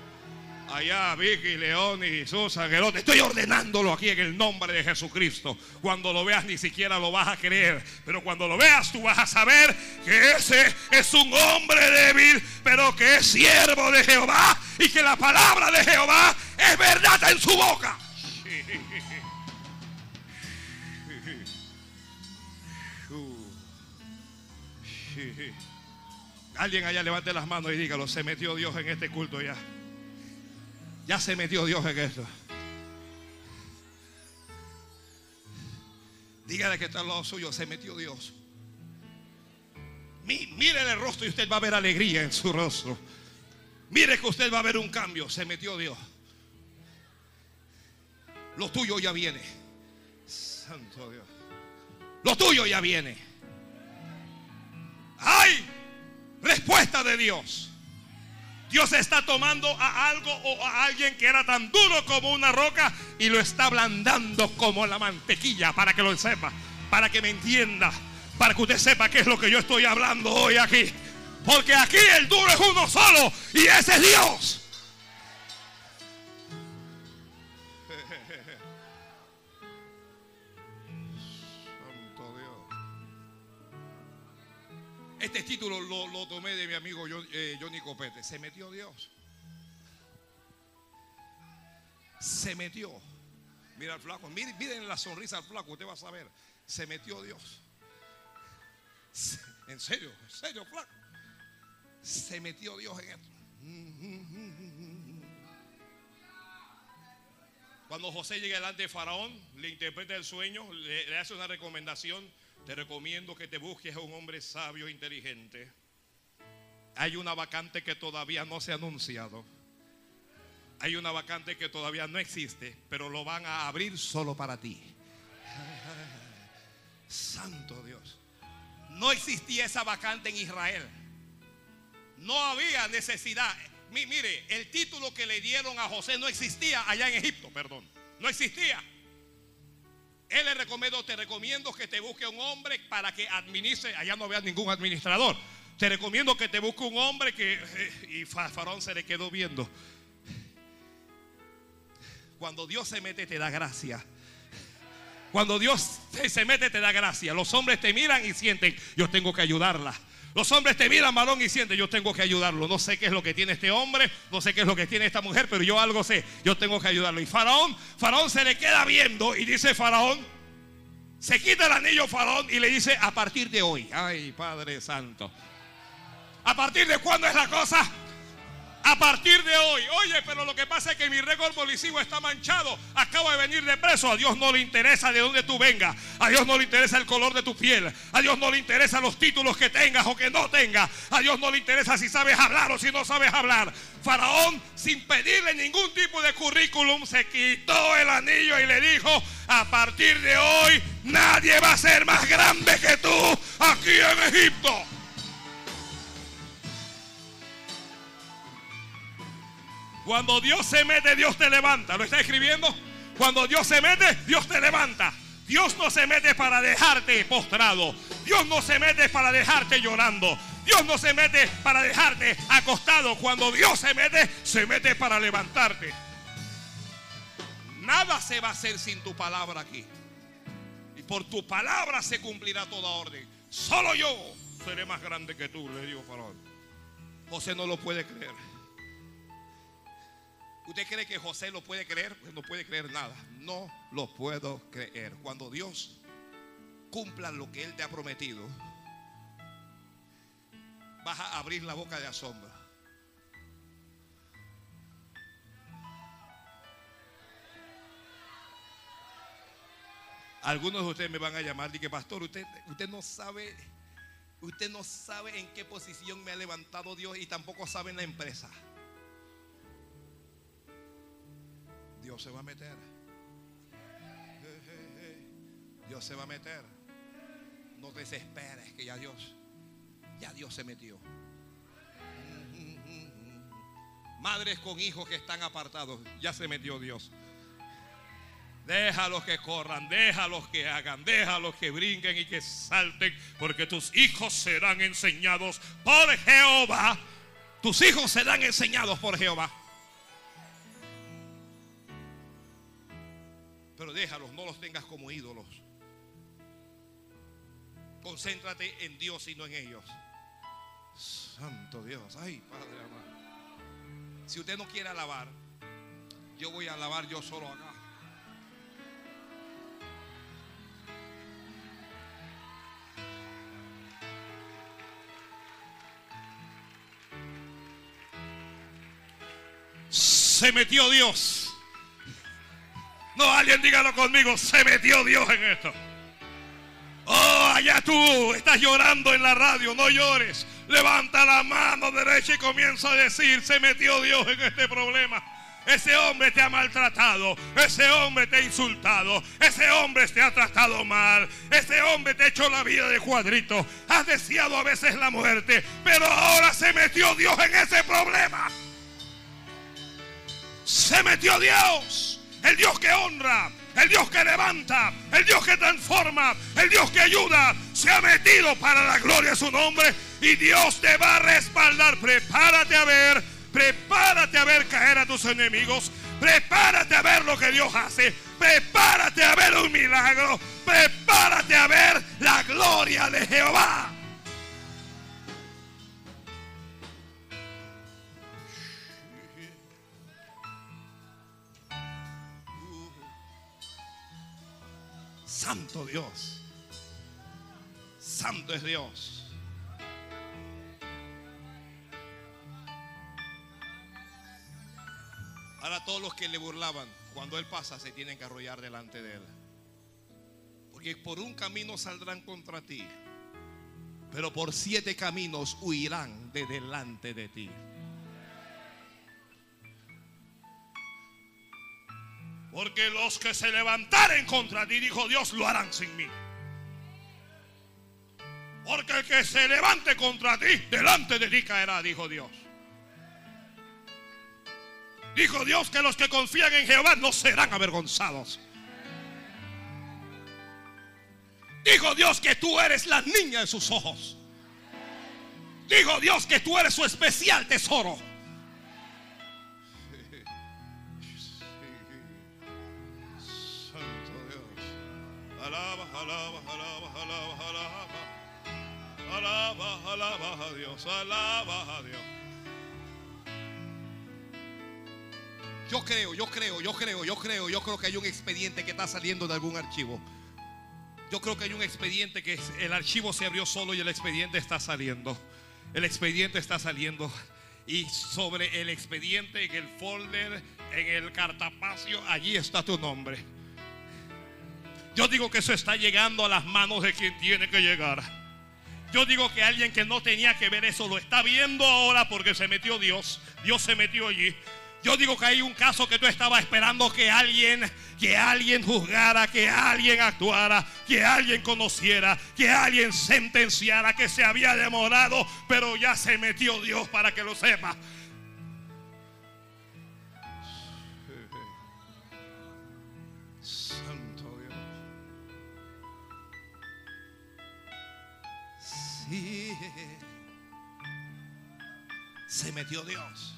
Allá, Vicky, León y Susa, Gerote. Estoy ordenándolo aquí en el nombre de Jesucristo. Cuando lo veas, ni siquiera lo vas a creer. Pero cuando lo veas, tú vas a saber que ese es un hombre débil, pero que es siervo de Jehová. Y que la palabra de Jehová es verdad en su boca. Alguien allá levante las manos y dígalo, se metió Dios en este culto ya. Ya se metió Dios en esto. Dígale que está al lado suyo, se metió Dios. Mire el rostro y usted va a ver alegría en su rostro. Mire que usted va a ver un cambio, se metió Dios. Lo tuyo ya viene. Santo Dios. Lo tuyo ya viene. Hay respuesta de Dios. Dios está tomando a algo o a alguien que era tan duro como una roca y lo está ablandando como la mantequilla para que lo sepa, para que me entienda, para que usted sepa qué es lo que yo estoy hablando hoy aquí. Porque aquí el duro es uno solo y ese es Dios. Este título lo, tomé de mi amigo eh, Johnny Copete. Se metió Dios. Se metió. Mira al flaco. Miren la sonrisa al flaco. Usted va a saber. Se metió Dios. En serio, en serio, flaco. Se metió Dios en esto. Cuando José llega delante de Faraón, le interpreta el sueño, le hace una recomendación te recomiendo que te busques a un hombre sabio e inteligente. Hay una vacante que todavía no se ha anunciado. Hay una vacante que todavía no existe, pero lo van a abrir solo para ti. Santo Dios. No existía esa vacante en Israel. No había necesidad. Mire, el título que le dieron a José no existía allá en Egipto, perdón. No existía. Él le recomiendo, te recomiendo que te busque un hombre para que administre. Allá no veas ningún administrador. Te recomiendo que te busque un hombre que. Eh, y Faraón se le quedó viendo. Cuando Dios se mete, te da gracia. Cuando Dios se mete, te da gracia. Los hombres te miran y sienten, yo tengo que ayudarla. Los hombres te miran, varón, y sienten, yo tengo que ayudarlo. No sé qué es lo que tiene este hombre, no sé qué es lo que tiene esta mujer, pero yo algo sé, yo tengo que ayudarlo. Y Faraón, Faraón se le queda viendo y dice Faraón, se quita el anillo Faraón y le dice, a partir de hoy, ay Padre Santo, ¿a partir de cuándo es la cosa? A partir de hoy. Oye, pero lo que pasa es que mi récord policivo está manchado. Acabo de venir de preso. A Dios no le interesa de dónde tú vengas. A Dios no le interesa el color de tu piel. A Dios no le interesa los títulos que tengas o que no tengas. A Dios no le interesa si sabes hablar o si no sabes hablar. Faraón, sin pedirle ningún tipo de currículum, se quitó el anillo y le dijo, a partir de hoy nadie va a ser más grande que tú aquí en Egipto. Cuando Dios se mete, Dios te levanta. ¿Lo está escribiendo? Cuando Dios se mete, Dios te levanta. Dios no se mete para dejarte postrado. Dios no se mete para dejarte llorando. Dios no se mete para dejarte acostado. Cuando Dios se mete, se mete para levantarte. Nada se va a hacer sin tu palabra aquí. Y por tu palabra se cumplirá toda orden. Solo yo seré más grande que tú, le digo Faraón. José no lo puede creer. ¿Usted cree que José lo puede creer? Pues no puede creer nada. No lo puedo creer. Cuando Dios cumpla lo que Él te ha prometido, vas a abrir la boca de asombro. Algunos de ustedes me van a llamar y que pastor, usted, usted no sabe, usted no sabe en qué posición me ha levantado Dios y tampoco sabe en la empresa. Dios se va a meter. Dios se va a meter. No te desesperes que ya Dios, ya Dios se metió. Madres con hijos que están apartados, ya se metió Dios. Déjalos que corran, déjalos que hagan, déjalos que brinquen y que salten, porque tus hijos serán enseñados por Jehová. Tus hijos serán enseñados por Jehová. Pero déjalos, no los tengas como ídolos. Concéntrate en Dios y no en ellos. Santo Dios, ay Padre amado. Si usted no quiere alabar, yo voy a alabar yo solo acá. Se metió Dios. No, alguien dígalo conmigo. Se metió Dios en esto. Oh, allá tú estás llorando en la radio. No llores. Levanta la mano derecha y comienza a decir, se metió Dios en este problema. Ese hombre te ha maltratado. Ese hombre te ha insultado. Ese hombre te ha tratado mal. Ese hombre te ha hecho la vida de cuadrito. Has deseado a veces la muerte. Pero ahora se metió Dios en ese problema. Se metió Dios. El Dios que honra. El Dios que levanta. El Dios que transforma. El Dios que ayuda. Se ha metido para la gloria de su nombre. Y Dios te va a respaldar. Prepárate a ver Prepárate a ver caer a tus enemigos. Prepárate a ver lo que Dios hace. Prepárate a ver un milagro. Prepárate a ver la gloria de Jehová. Santo Dios. Santo es Dios. Ahora todos los que le burlaban, cuando Él pasa, se tienen que arrollar delante de Él. Porque por un camino saldrán contra ti, pero por siete caminos huirán de delante de ti. Porque los que se levantaren contra ti, dijo Dios, lo harán sin mí. Porque el que se levante contra ti, delante de ti caerá, dijo Dios. Dijo Dios que los que confían en Jehová no serán avergonzados. Dijo Dios que tú eres la niña de sus ojos. Dijo Dios que tú eres su especial tesoro. Alaba, alaba, alaba, alaba, alaba. Alaba, alaba a Dios, alaba a Dios. Yo creo, yo creo, yo creo, yo creo, yo creo que hay un expediente que está saliendo de algún archivo. Yo creo que hay un expediente que el archivo se abrió solo y el expediente está saliendo. El expediente está saliendo. Y sobre el expediente, en el folder, en el cartapacio, allí está tu nombre. Yo digo que eso está llegando a las manos de quien tiene que llegar. Yo digo que alguien que no tenía que ver eso lo está viendo ahora porque se metió Dios. Dios se metió allí. Yo digo que hay un caso que tú estabas esperando que alguien, que alguien juzgara, que alguien actuara, que alguien conociera, que alguien sentenciara, que se había demorado, pero ya se metió Dios para que lo sepa. Se metió Dios.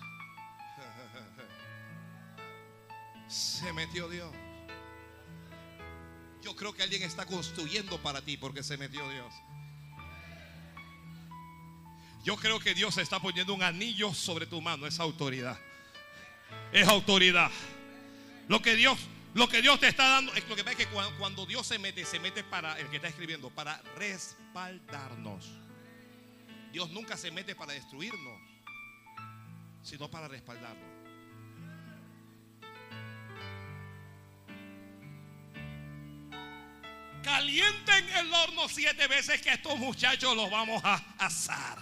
Se metió Dios. Yo creo que alguien está construyendo para ti porque se metió Dios. Yo creo que Dios está poniendo un anillo sobre tu mano, es autoridad. Es autoridad. Lo que Dios, lo que Dios te está dando, es lo que pasa es que cuando Dios se mete, se mete para el que está escribiendo, para respaldarnos. Dios nunca se mete para destruirnos, sino para respaldarnos. Calienten el horno siete veces que estos muchachos los vamos a asar.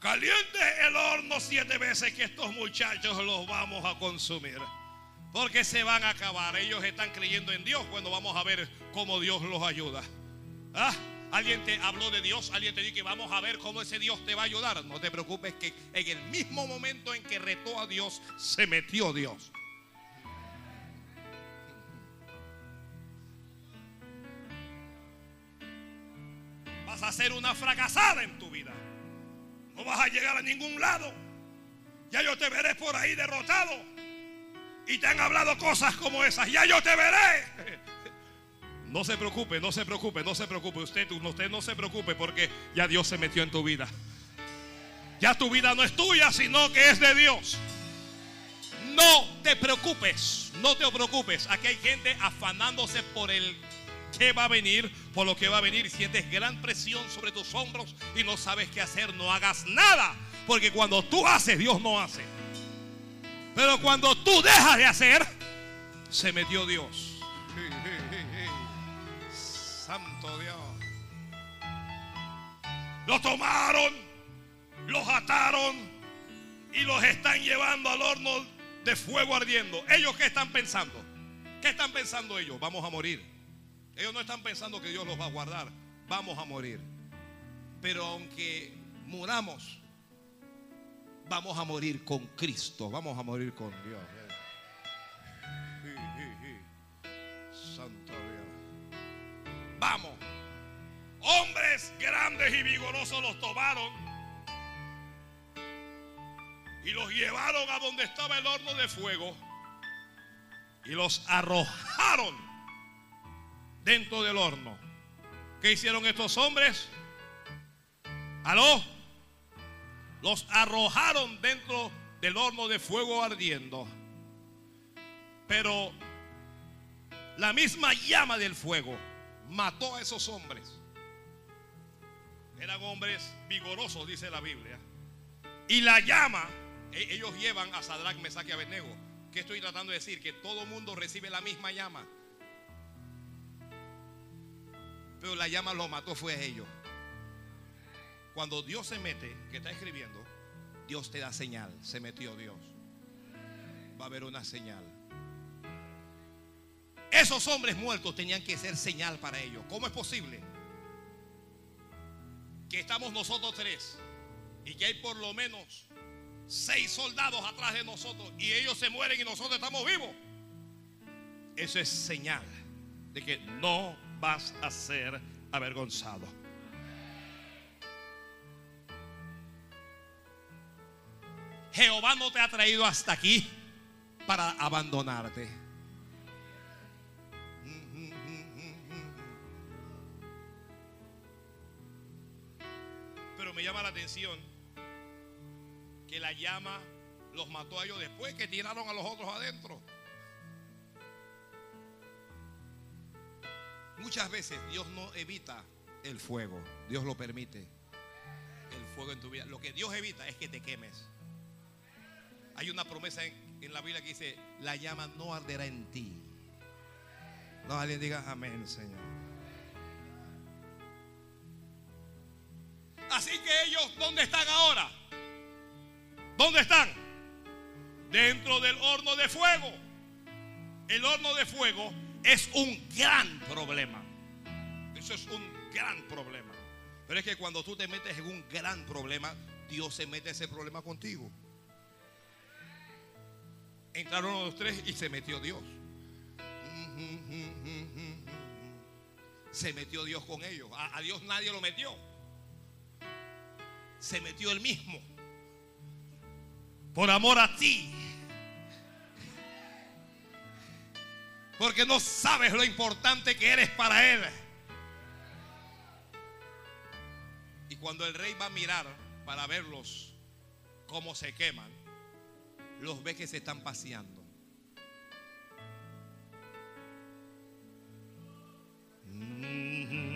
Caliente el horno siete veces que estos muchachos los vamos a consumir. Porque se van a acabar. Ellos están creyendo en Dios cuando vamos a ver cómo Dios los ayuda. ¿Ah? Alguien te habló de Dios, alguien te dijo que vamos a ver cómo ese Dios te va a ayudar. No te preocupes que en el mismo momento en que retó a Dios, se metió Dios. vas a ser una fracasada en tu vida. No vas a llegar a ningún lado. Ya yo te veré por ahí derrotado. Y te han hablado cosas como esas. Ya yo te veré. No se preocupe, no se preocupe, no se preocupe. Usted, usted no se preocupe porque ya Dios se metió en tu vida. Ya tu vida no es tuya, sino que es de Dios. No te preocupes, no te preocupes. Aquí hay gente afanándose por el que va a venir, por lo que va a venir. Sientes gran presión sobre tus hombros y no sabes qué hacer. No hagas nada. Porque cuando tú haces, Dios no hace. Pero cuando tú dejas de hacer, se metió Dios. Los tomaron, los ataron y los están llevando al horno de fuego ardiendo. ¿Ellos qué están pensando? ¿Qué están pensando ellos? Vamos a morir. Ellos no están pensando que Dios los va a guardar. Vamos a morir. Pero aunque muramos, vamos a morir con Cristo. Vamos a morir con Dios. Santo Dios. Vamos. Hombres grandes y vigorosos los tomaron y los llevaron a donde estaba el horno de fuego y los arrojaron dentro del horno. ¿Qué hicieron estos hombres? ¿Aló? Los arrojaron dentro del horno de fuego ardiendo. Pero la misma llama del fuego mató a esos hombres. Eran hombres vigorosos, dice la Biblia. Y la llama, e- ellos llevan a Sadrach, Mesach y Abednego. ¿Qué estoy tratando de decir? Que todo mundo recibe la misma llama. Pero la llama lo mató fue a ellos. Cuando Dios se mete, que está escribiendo, Dios te da señal. Se metió Dios. Va a haber una señal. Esos hombres muertos tenían que ser señal para ellos. ¿Cómo es posible? Que estamos nosotros tres y que hay por lo menos seis soldados atrás de nosotros y ellos se mueren y nosotros estamos vivos. Eso es señal de que no vas a ser avergonzado. Jehová no te ha traído hasta aquí para abandonarte. Me llama la atención que la llama los mató a ellos después que tiraron a los otros adentro. Muchas veces Dios no evita el fuego, Dios lo permite. El fuego en tu vida. Lo que Dios evita es que te quemes. Hay una promesa en, en la Biblia que dice, la llama no arderá en ti. No, alguien diga amén, Señor. ¿Dónde están ahora? ¿Dónde están? Dentro del horno de fuego. El horno de fuego es un gran problema. Eso es un gran problema. Pero es que cuando tú te metes en un gran problema, Dios se mete ese problema contigo. Entraron los tres y se metió Dios. Se metió Dios con ellos. A, a Dios nadie lo metió. Se metió él mismo. Por amor a ti. Porque no sabes lo importante que eres para Él. Y cuando el rey va a mirar para verlos cómo se queman, los ve que se están paseando. Eh,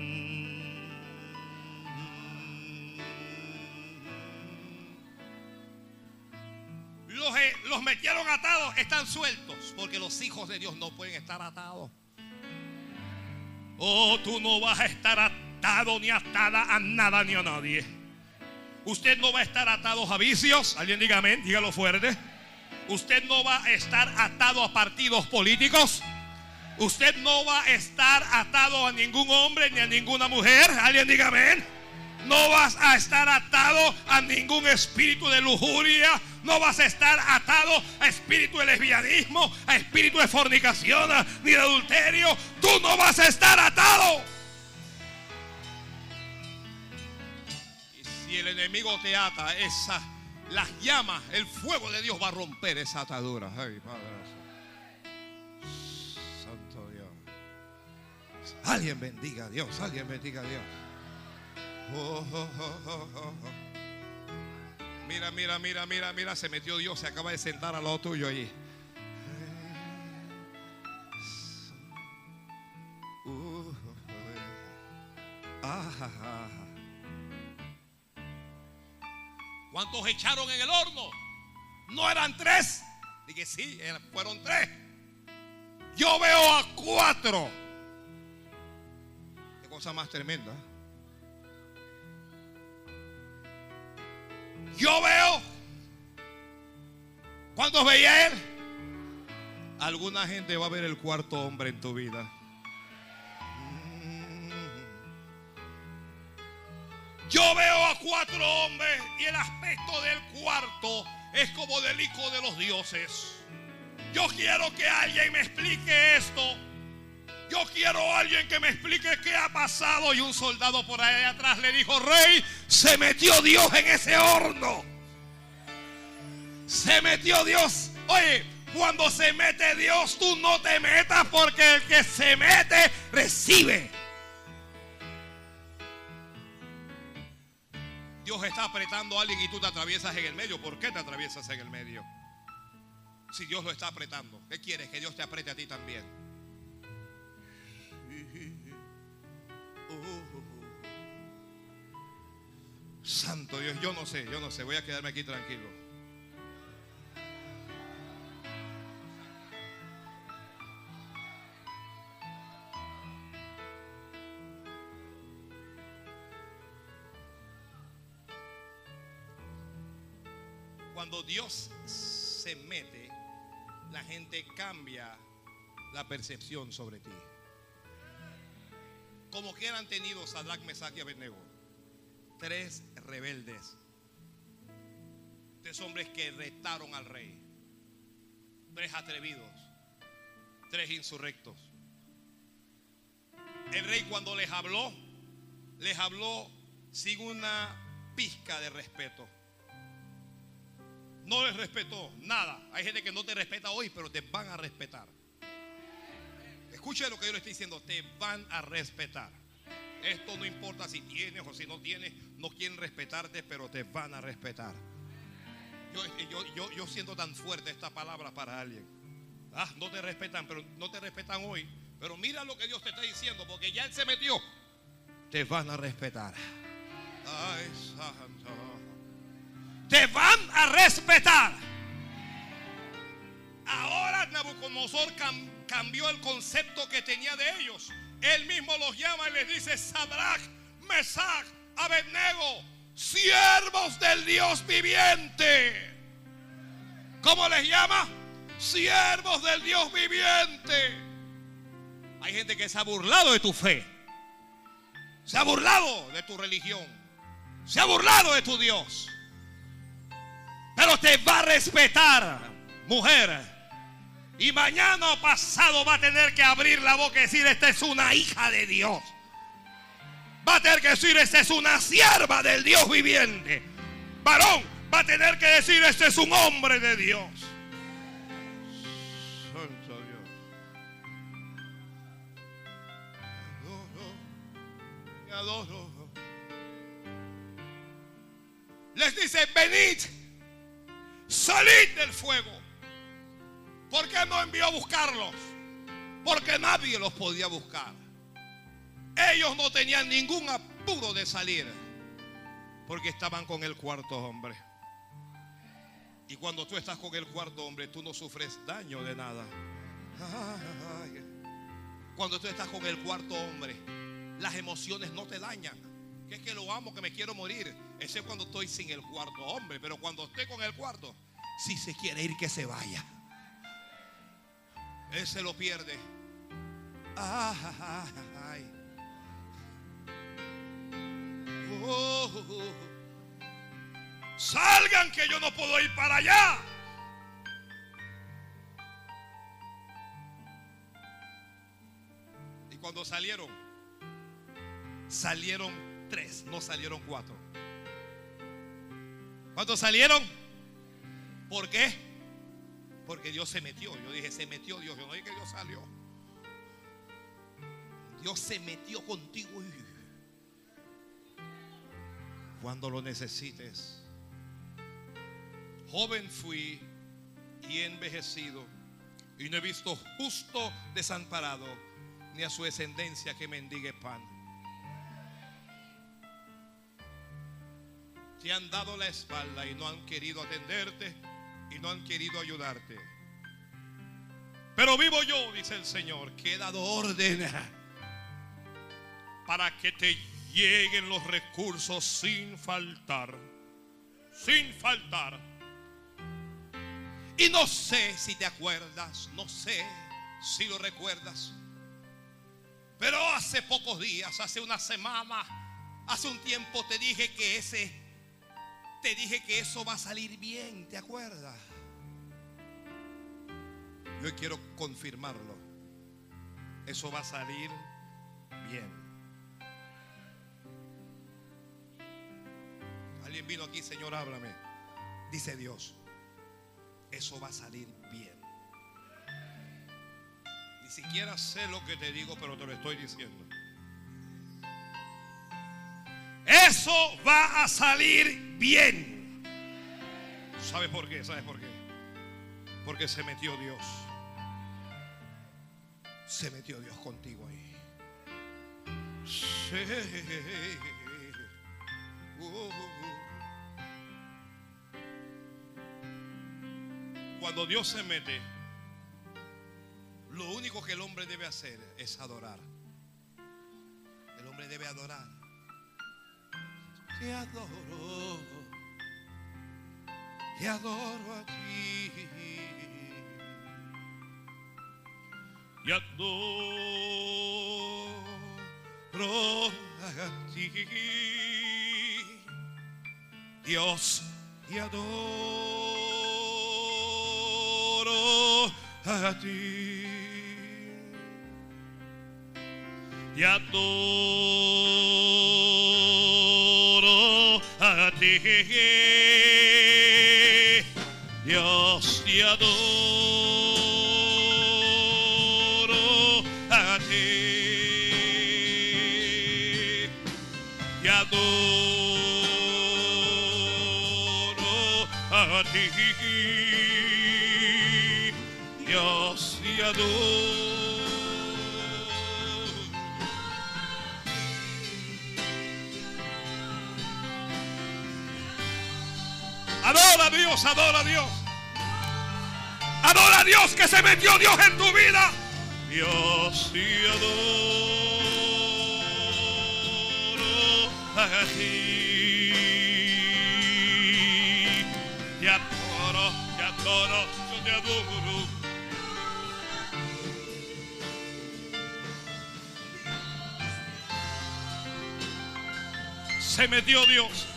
los metieron atados, están sueltos, porque los hijos de Dios no pueden estar atados. Oh, tú no vas a estar atado ni atada a nada ni a nadie. Usted no va a estar atado a vicios. Alguien diga amén, dígalo fuerte. Usted no va a estar atado a partidos políticos. Usted no va a estar atado a ningún hombre ni a ninguna mujer. Alguien diga amén. No vas a estar atado a ningún espíritu de lujuria. No vas a estar atado a espíritu de lesbianismo, a espíritu de fornicación, ni de adulterio. Tú no vas a estar atado. Y si el enemigo te ata, esa, las llamas, el fuego de Dios va a romper esa atadura. Ay, Padre. Santo Dios. Alguien bendiga a Dios, alguien bendiga a Dios. Mira, mira, mira, mira, mira, se metió Dios, se acaba de sentar al lado tuyo allí. ¿Cuántos echaron en el horno? No eran tres, Dije, sí, fueron tres. Yo veo a cuatro. Qué cosa más tremenda. Yo veo. ¿Cuántos veía él? Alguna gente va a ver el cuarto hombre en tu vida. Yo veo a cuatro hombres y el aspecto del cuarto es como del hijo de los dioses. Yo quiero que alguien me explique esto. Yo quiero a alguien que me explique qué ha pasado. Y un soldado por ahí atrás le dijo, rey, se metió Dios en ese horno. Se metió Dios. Oye, cuando se mete Dios, tú no te metas porque el que se mete recibe. Dios está apretando a alguien y tú te atraviesas en el medio. ¿Por qué te atraviesas en el medio? Si Dios lo está apretando, ¿qué quieres? Que Dios te apriete a ti también. Santo Dios, yo no sé, yo no sé, voy a quedarme aquí tranquilo. Cuando Dios se mete, la gente cambia la percepción sobre ti. Como que han tenido Sadrach, Mesach y Abednego. Tres rebeldes. Tres hombres que retaron al rey. Tres atrevidos. Tres insurrectos. El rey cuando les habló, les habló sin una pizca de respeto. No les respetó nada. Hay gente que no te respeta hoy, pero te van a respetar. Escuche lo que yo le estoy diciendo. Te van a respetar. Esto no importa si tienes o si no tienes. No quieren respetarte, pero te van a respetar. Yo, yo, siento tan fuerte esta palabra para alguien. Ah, no te respetan, pero no te respetan hoy. Pero mira lo que Dios te está diciendo, porque ya Él se metió. Te van a respetar. Ay, santo te van a respetar. Ahora Nabucodonosor cambió el concepto que tenía de ellos. Él mismo los llama y les dice, Sadrach, Mesach, Abednego, siervos del Dios viviente. ¿Cómo les llama? Siervos del Dios viviente. Hay gente que se ha burlado de tu fe. Se ha burlado de tu religión. Se ha burlado de tu Dios. Pero te va a respetar, mujer. Y mañana o pasado va a tener que abrir la boca y decir, esta es una hija de Dios. Va a tener que decir, esta es una sierva del Dios viviente. Varón, va a tener que decir, este es un hombre de Dios. Santo Dios. adoro. Les dice, venid salid del fuego. ¿Por qué no envió a buscarlos? Porque nadie los podía buscar. Ellos no tenían ningún apuro de salir. Porque estaban con el cuarto hombre. Y cuando tú estás con el cuarto hombre, tú no sufres daño de nada. Cuando tú estás con el cuarto hombre, las emociones no te dañan. Que es que lo amo, que me quiero morir. Ese es cuando estoy sin el cuarto hombre. Pero cuando esté con el cuarto, si se quiere ir, que se vaya. Él se lo pierde. Salgan que yo no puedo ir para allá. Y cuando salieron, salieron tres, no salieron cuatro. ¿Cuántos salieron? ¿Por qué? Porque Dios se metió. Yo dije, se metió Dios. Yo no dije que Dios salió. Dios se metió contigo. Cuando lo necesites. Joven fui y envejecido. Y no he visto justo desamparado, ni a su descendencia que mendigue pan. Te han dado la espalda y no han querido atenderte y no han querido ayudarte. Pero vivo yo, dice el Señor, que he dado orden para que te lleguen los recursos sin faltar. Sin faltar. Y no sé si te acuerdas, no sé si lo recuerdas. Pero hace pocos días, hace una semana, hace un tiempo te dije que ese, te dije que eso va a salir bien, ¿te acuerdas? Yo quiero confirmarlo. Eso va a salir bien. Alguien vino aquí, Señor, háblame. Dice Dios, eso va a salir bien. Ni siquiera sé lo que te digo, pero te lo estoy diciendo. Eso va a salir bien. ¿Sabes por qué? ¿Sabes por qué? Porque se metió Dios. Se metió Dios contigo ahí. Cuando Dios se mete, lo único que el hombre debe hacer es adorar. El hombre debe adorar. Te adoro. Te adoro a ti. Y adoro a ti. Dios, te adoro a ti. Te adoro ti. Dios, te adoro a ti. Te adoro a ti. Dios, te adoro. Adora a Dios, adora a Dios. Adora a Dios que se metió Dios en tu vida. Dios te adoro a ti. Te adoro, te adoro, yo te adoro. Se metió Dios.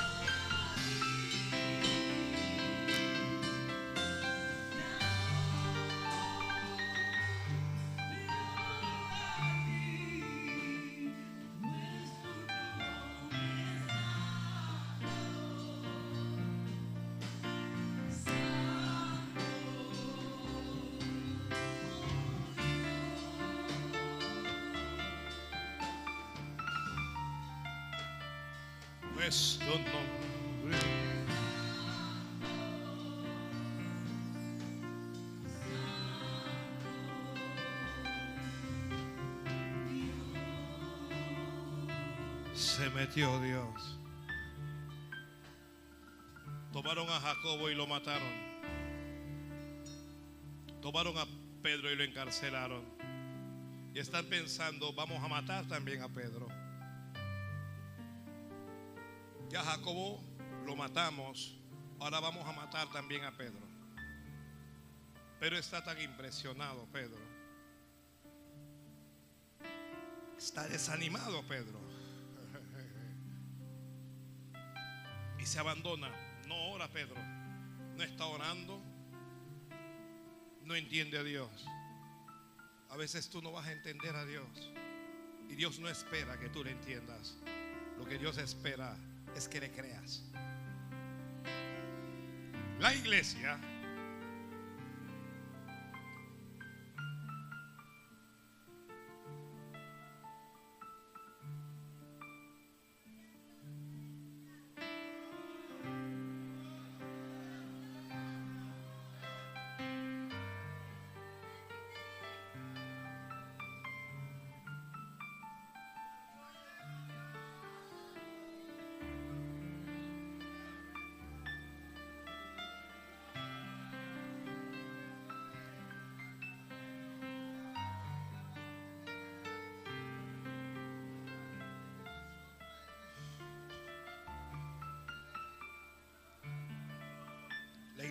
Jacobo y lo mataron. Tomaron a Pedro y lo encarcelaron. Y están pensando, vamos a matar también a Pedro. Ya Jacobo lo matamos, ahora vamos a matar también a Pedro. Pero está tan impresionado Pedro. Está desanimado Pedro. Y se abandona. No ora Pedro. No está orando. No entiende a Dios. A veces tú no vas a entender a Dios. Y Dios no espera que tú le entiendas. Lo que Dios espera es que le creas. La iglesia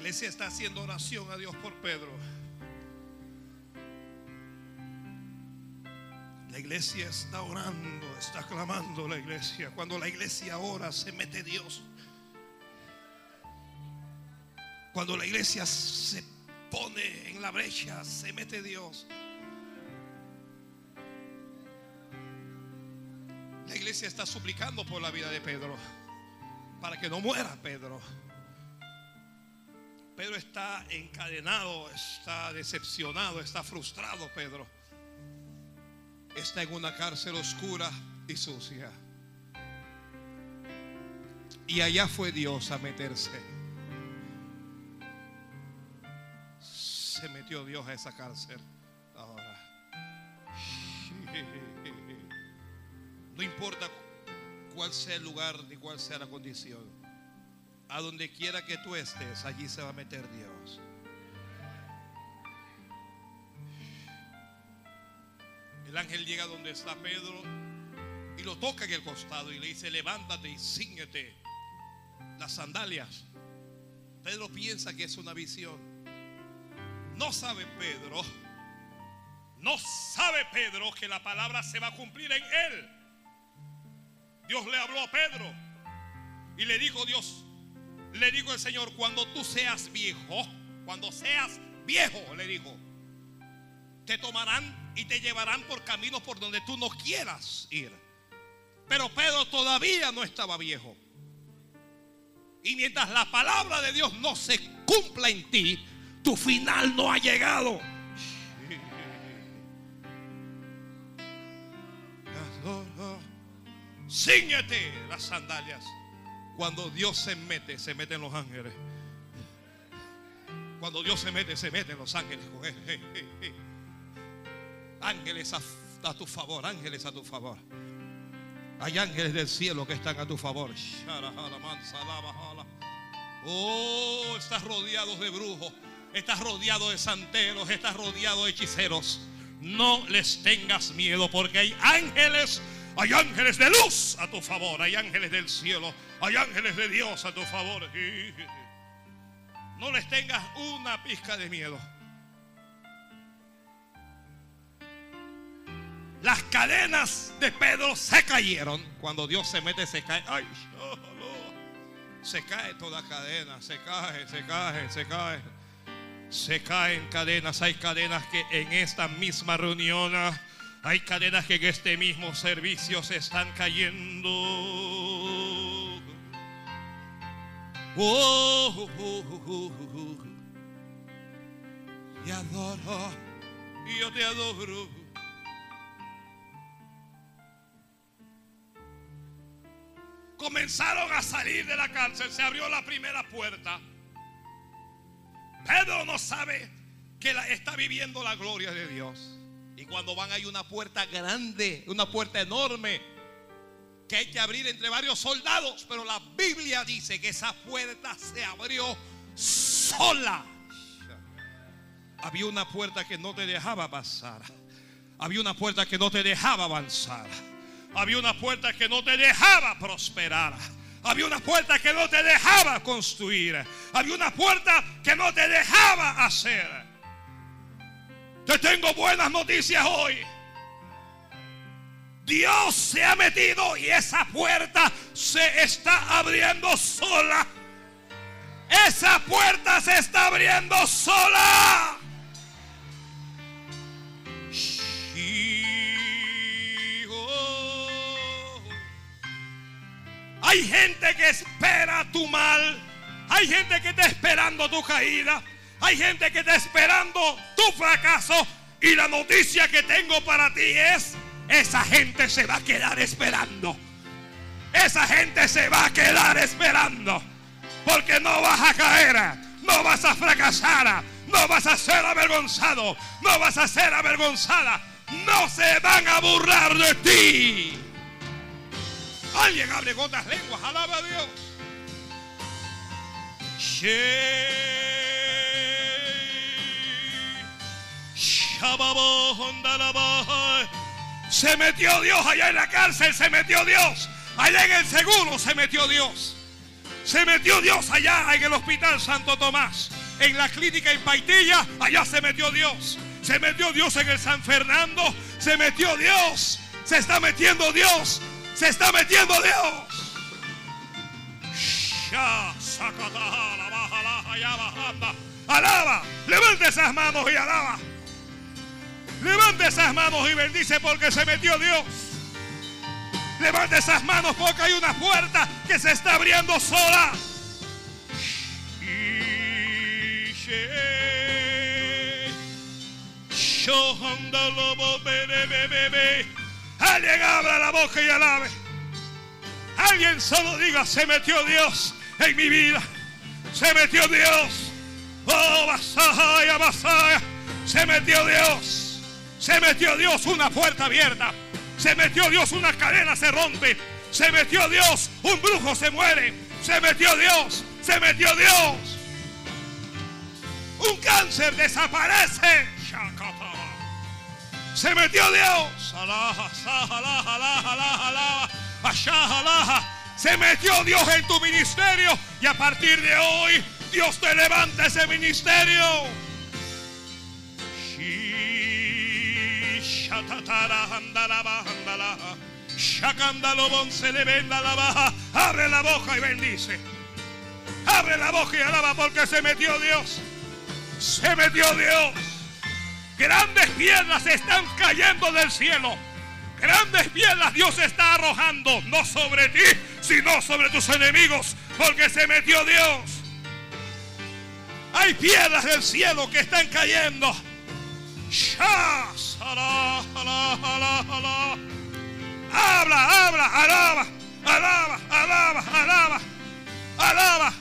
iglesia está haciendo oración a Dios por Pedro. La iglesia está orando, está clamando la iglesia. Cuando la iglesia ora, se mete Dios. Cuando la iglesia se pone en la brecha, se mete Dios. La iglesia está suplicando por la vida de Pedro, para que no muera Pedro. Está encadenado, está decepcionado, está frustrado Pedro. Está en una cárcel oscura y sucia. Y allá fue Dios a meterse. Se metió Dios a esa cárcel. Ahora. No importa cuál sea el lugar ni cuál sea la condición. A donde quiera que tú estés, allí se va a meter Dios. El ángel llega donde está Pedro y lo toca en el costado y le dice, levántate y síguete las sandalias. Pedro piensa que es una visión. No sabe Pedro, no sabe Pedro que la palabra se va a cumplir en él. Dios le habló a Pedro y le dijo Dios, le dijo el Señor, cuando tú seas viejo, cuando seas viejo, le dijo, te tomarán y te llevarán por caminos por donde tú no quieras ir. Pero Pedro todavía no estaba viejo. Y mientras la palabra de Dios no se cumpla en ti, tu final no ha llegado. Síñete las sandalias. Cuando Dios se mete, se meten los ángeles. Cuando Dios se mete, se meten los ángeles con él. Ángeles a, a, tu favor, ángeles a tu favor. Hay ángeles del cielo que están a tu favor. Oh, estás rodeado de brujos, estás rodeado de santeros, estás rodeado de hechiceros. No les tengas miedo porque hay ángeles, hay ángeles de luz a tu favor, hay ángeles del cielo, hay ángeles de Dios a tu favor. No les tengas una pizca de miedo. Las cadenas de Pedro se cayeron. Cuando Dios se mete, se cae. Ay, se cae toda cadena. Se cae, se cae, se cae. Se caen cadenas. Hay cadenas que en esta misma reunión. Hay cadenas que en este mismo servicio se están cayendo. Oh, oh, oh, y adoro. Y yo te adoro. comenzaron a salir de la cárcel, se abrió la primera puerta. Pedro no sabe que está viviendo la gloria de Dios. Y cuando van hay una puerta grande, una puerta enorme, que hay que abrir entre varios soldados. Pero la Biblia dice que esa puerta se abrió sola. Había una puerta que no te dejaba pasar. Había una puerta que no te dejaba avanzar. Había una puerta que no te dejaba prosperar. Había una puerta que no te dejaba construir. Había una puerta que no te dejaba hacer. Te tengo buenas noticias hoy. Dios se ha metido y esa puerta se está abriendo sola. Esa puerta se está abriendo sola. Hay gente que espera tu mal. Hay gente que está esperando tu caída. Hay gente que está esperando tu fracaso. Y la noticia que tengo para ti es, esa gente se va a quedar esperando. Esa gente se va a quedar esperando. Porque no vas a caer. No vas a fracasar. No vas a ser avergonzado. No vas a ser avergonzada. No se van a burlar de ti. Alguien abre con otras lenguas, alaba a Dios. Se metió Dios allá en la cárcel, se metió Dios. Allá en el seguro se metió Dios. Se metió Dios allá en el hospital Santo Tomás. en la clínica en Paitilla, allá se metió Dios. Se metió Dios en el San Fernando, se metió Dios. Se está metiendo Dios. Se está metiendo Dios. Alaba. Levante esas manos y alaba. Levante esas manos y bendice porque se metió Dios. Levante esas manos porque hay una puerta que se está abriendo sola. Alguien abra la boca y alabe. Alguien solo diga, se metió Dios en mi vida. Se metió Dios. Oh, vasaya, vasaya. Se metió Dios. Se metió Dios una puerta abierta. Se metió Dios una cadena se rompe. Se metió Dios un brujo se muere. Se metió Dios. Se metió Dios. Un cáncer desaparece. Se metió Dios. Se metió Dios en tu ministerio. Y a partir de hoy, Dios te levanta ese ministerio. Abre la boca y bendice. Abre la boca y alaba porque se metió Dios. Se metió Dios. Grandes piedras están cayendo del cielo. Grandes piedras Dios está arrojando, no sobre ti, sino sobre tus enemigos, porque se metió Dios. Hay piedras del cielo que están cayendo. Habla, habla, alaba, alaba, alaba, alaba, alaba.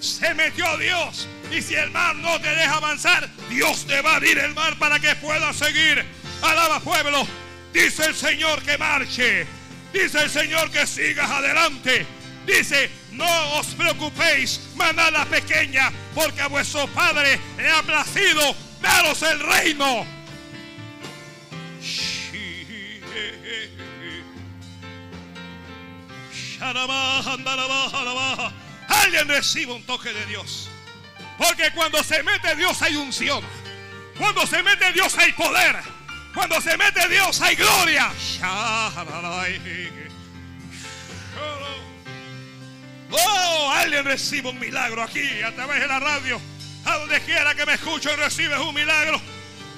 Se metió Dios. Y si el mar no te deja avanzar, Dios te va a abrir el mar para que puedas seguir. Alaba pueblo. Dice el Señor que marche. Dice el Señor que sigas adelante. Dice, no os preocupéis, manada pequeña, porque a vuestro Padre le ha placido daros el reino. Alguien recibe un toque de Dios. Porque cuando se mete Dios hay unción. Cuando se mete Dios hay poder. Cuando se mete Dios hay gloria. Oh, alguien recibe un milagro aquí a través de la radio. A donde quiera que me escuchen recibes un milagro.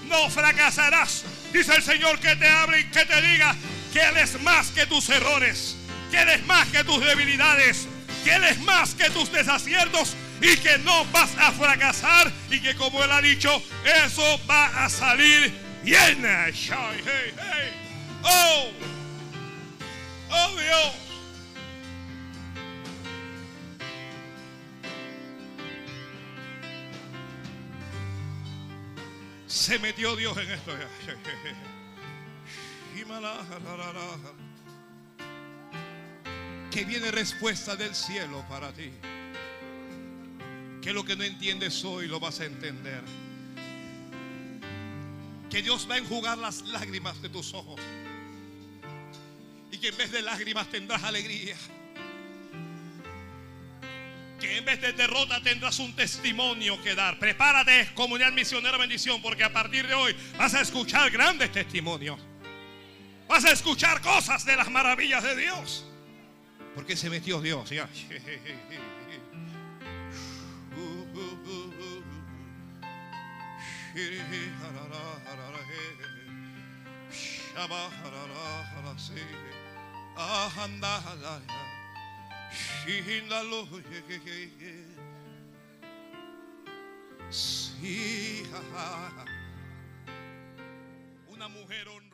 No fracasarás. Dice el Señor que te hable y que te diga que Él es más que tus errores. Que Él es más que tus debilidades. Que Él es más que tus desaciertos. Y que no vas a fracasar. Y que como Él ha dicho, eso va a salir bien. Oh. Oh Dios. Se metió Dios en esto. Que viene respuesta del cielo para ti. Que lo que no entiendes hoy lo vas a entender. Que Dios va a enjugar las lágrimas de tus ojos. Y que en vez de lágrimas tendrás alegría que en vez de derrota tendrás un testimonio que dar. Prepárate, comunidad misionera bendición, porque a partir de hoy vas a escuchar grandes testimonios. Vas a escuchar cosas de las maravillas de Dios. Porque se metió Dios. Ya. Una mujer honrada.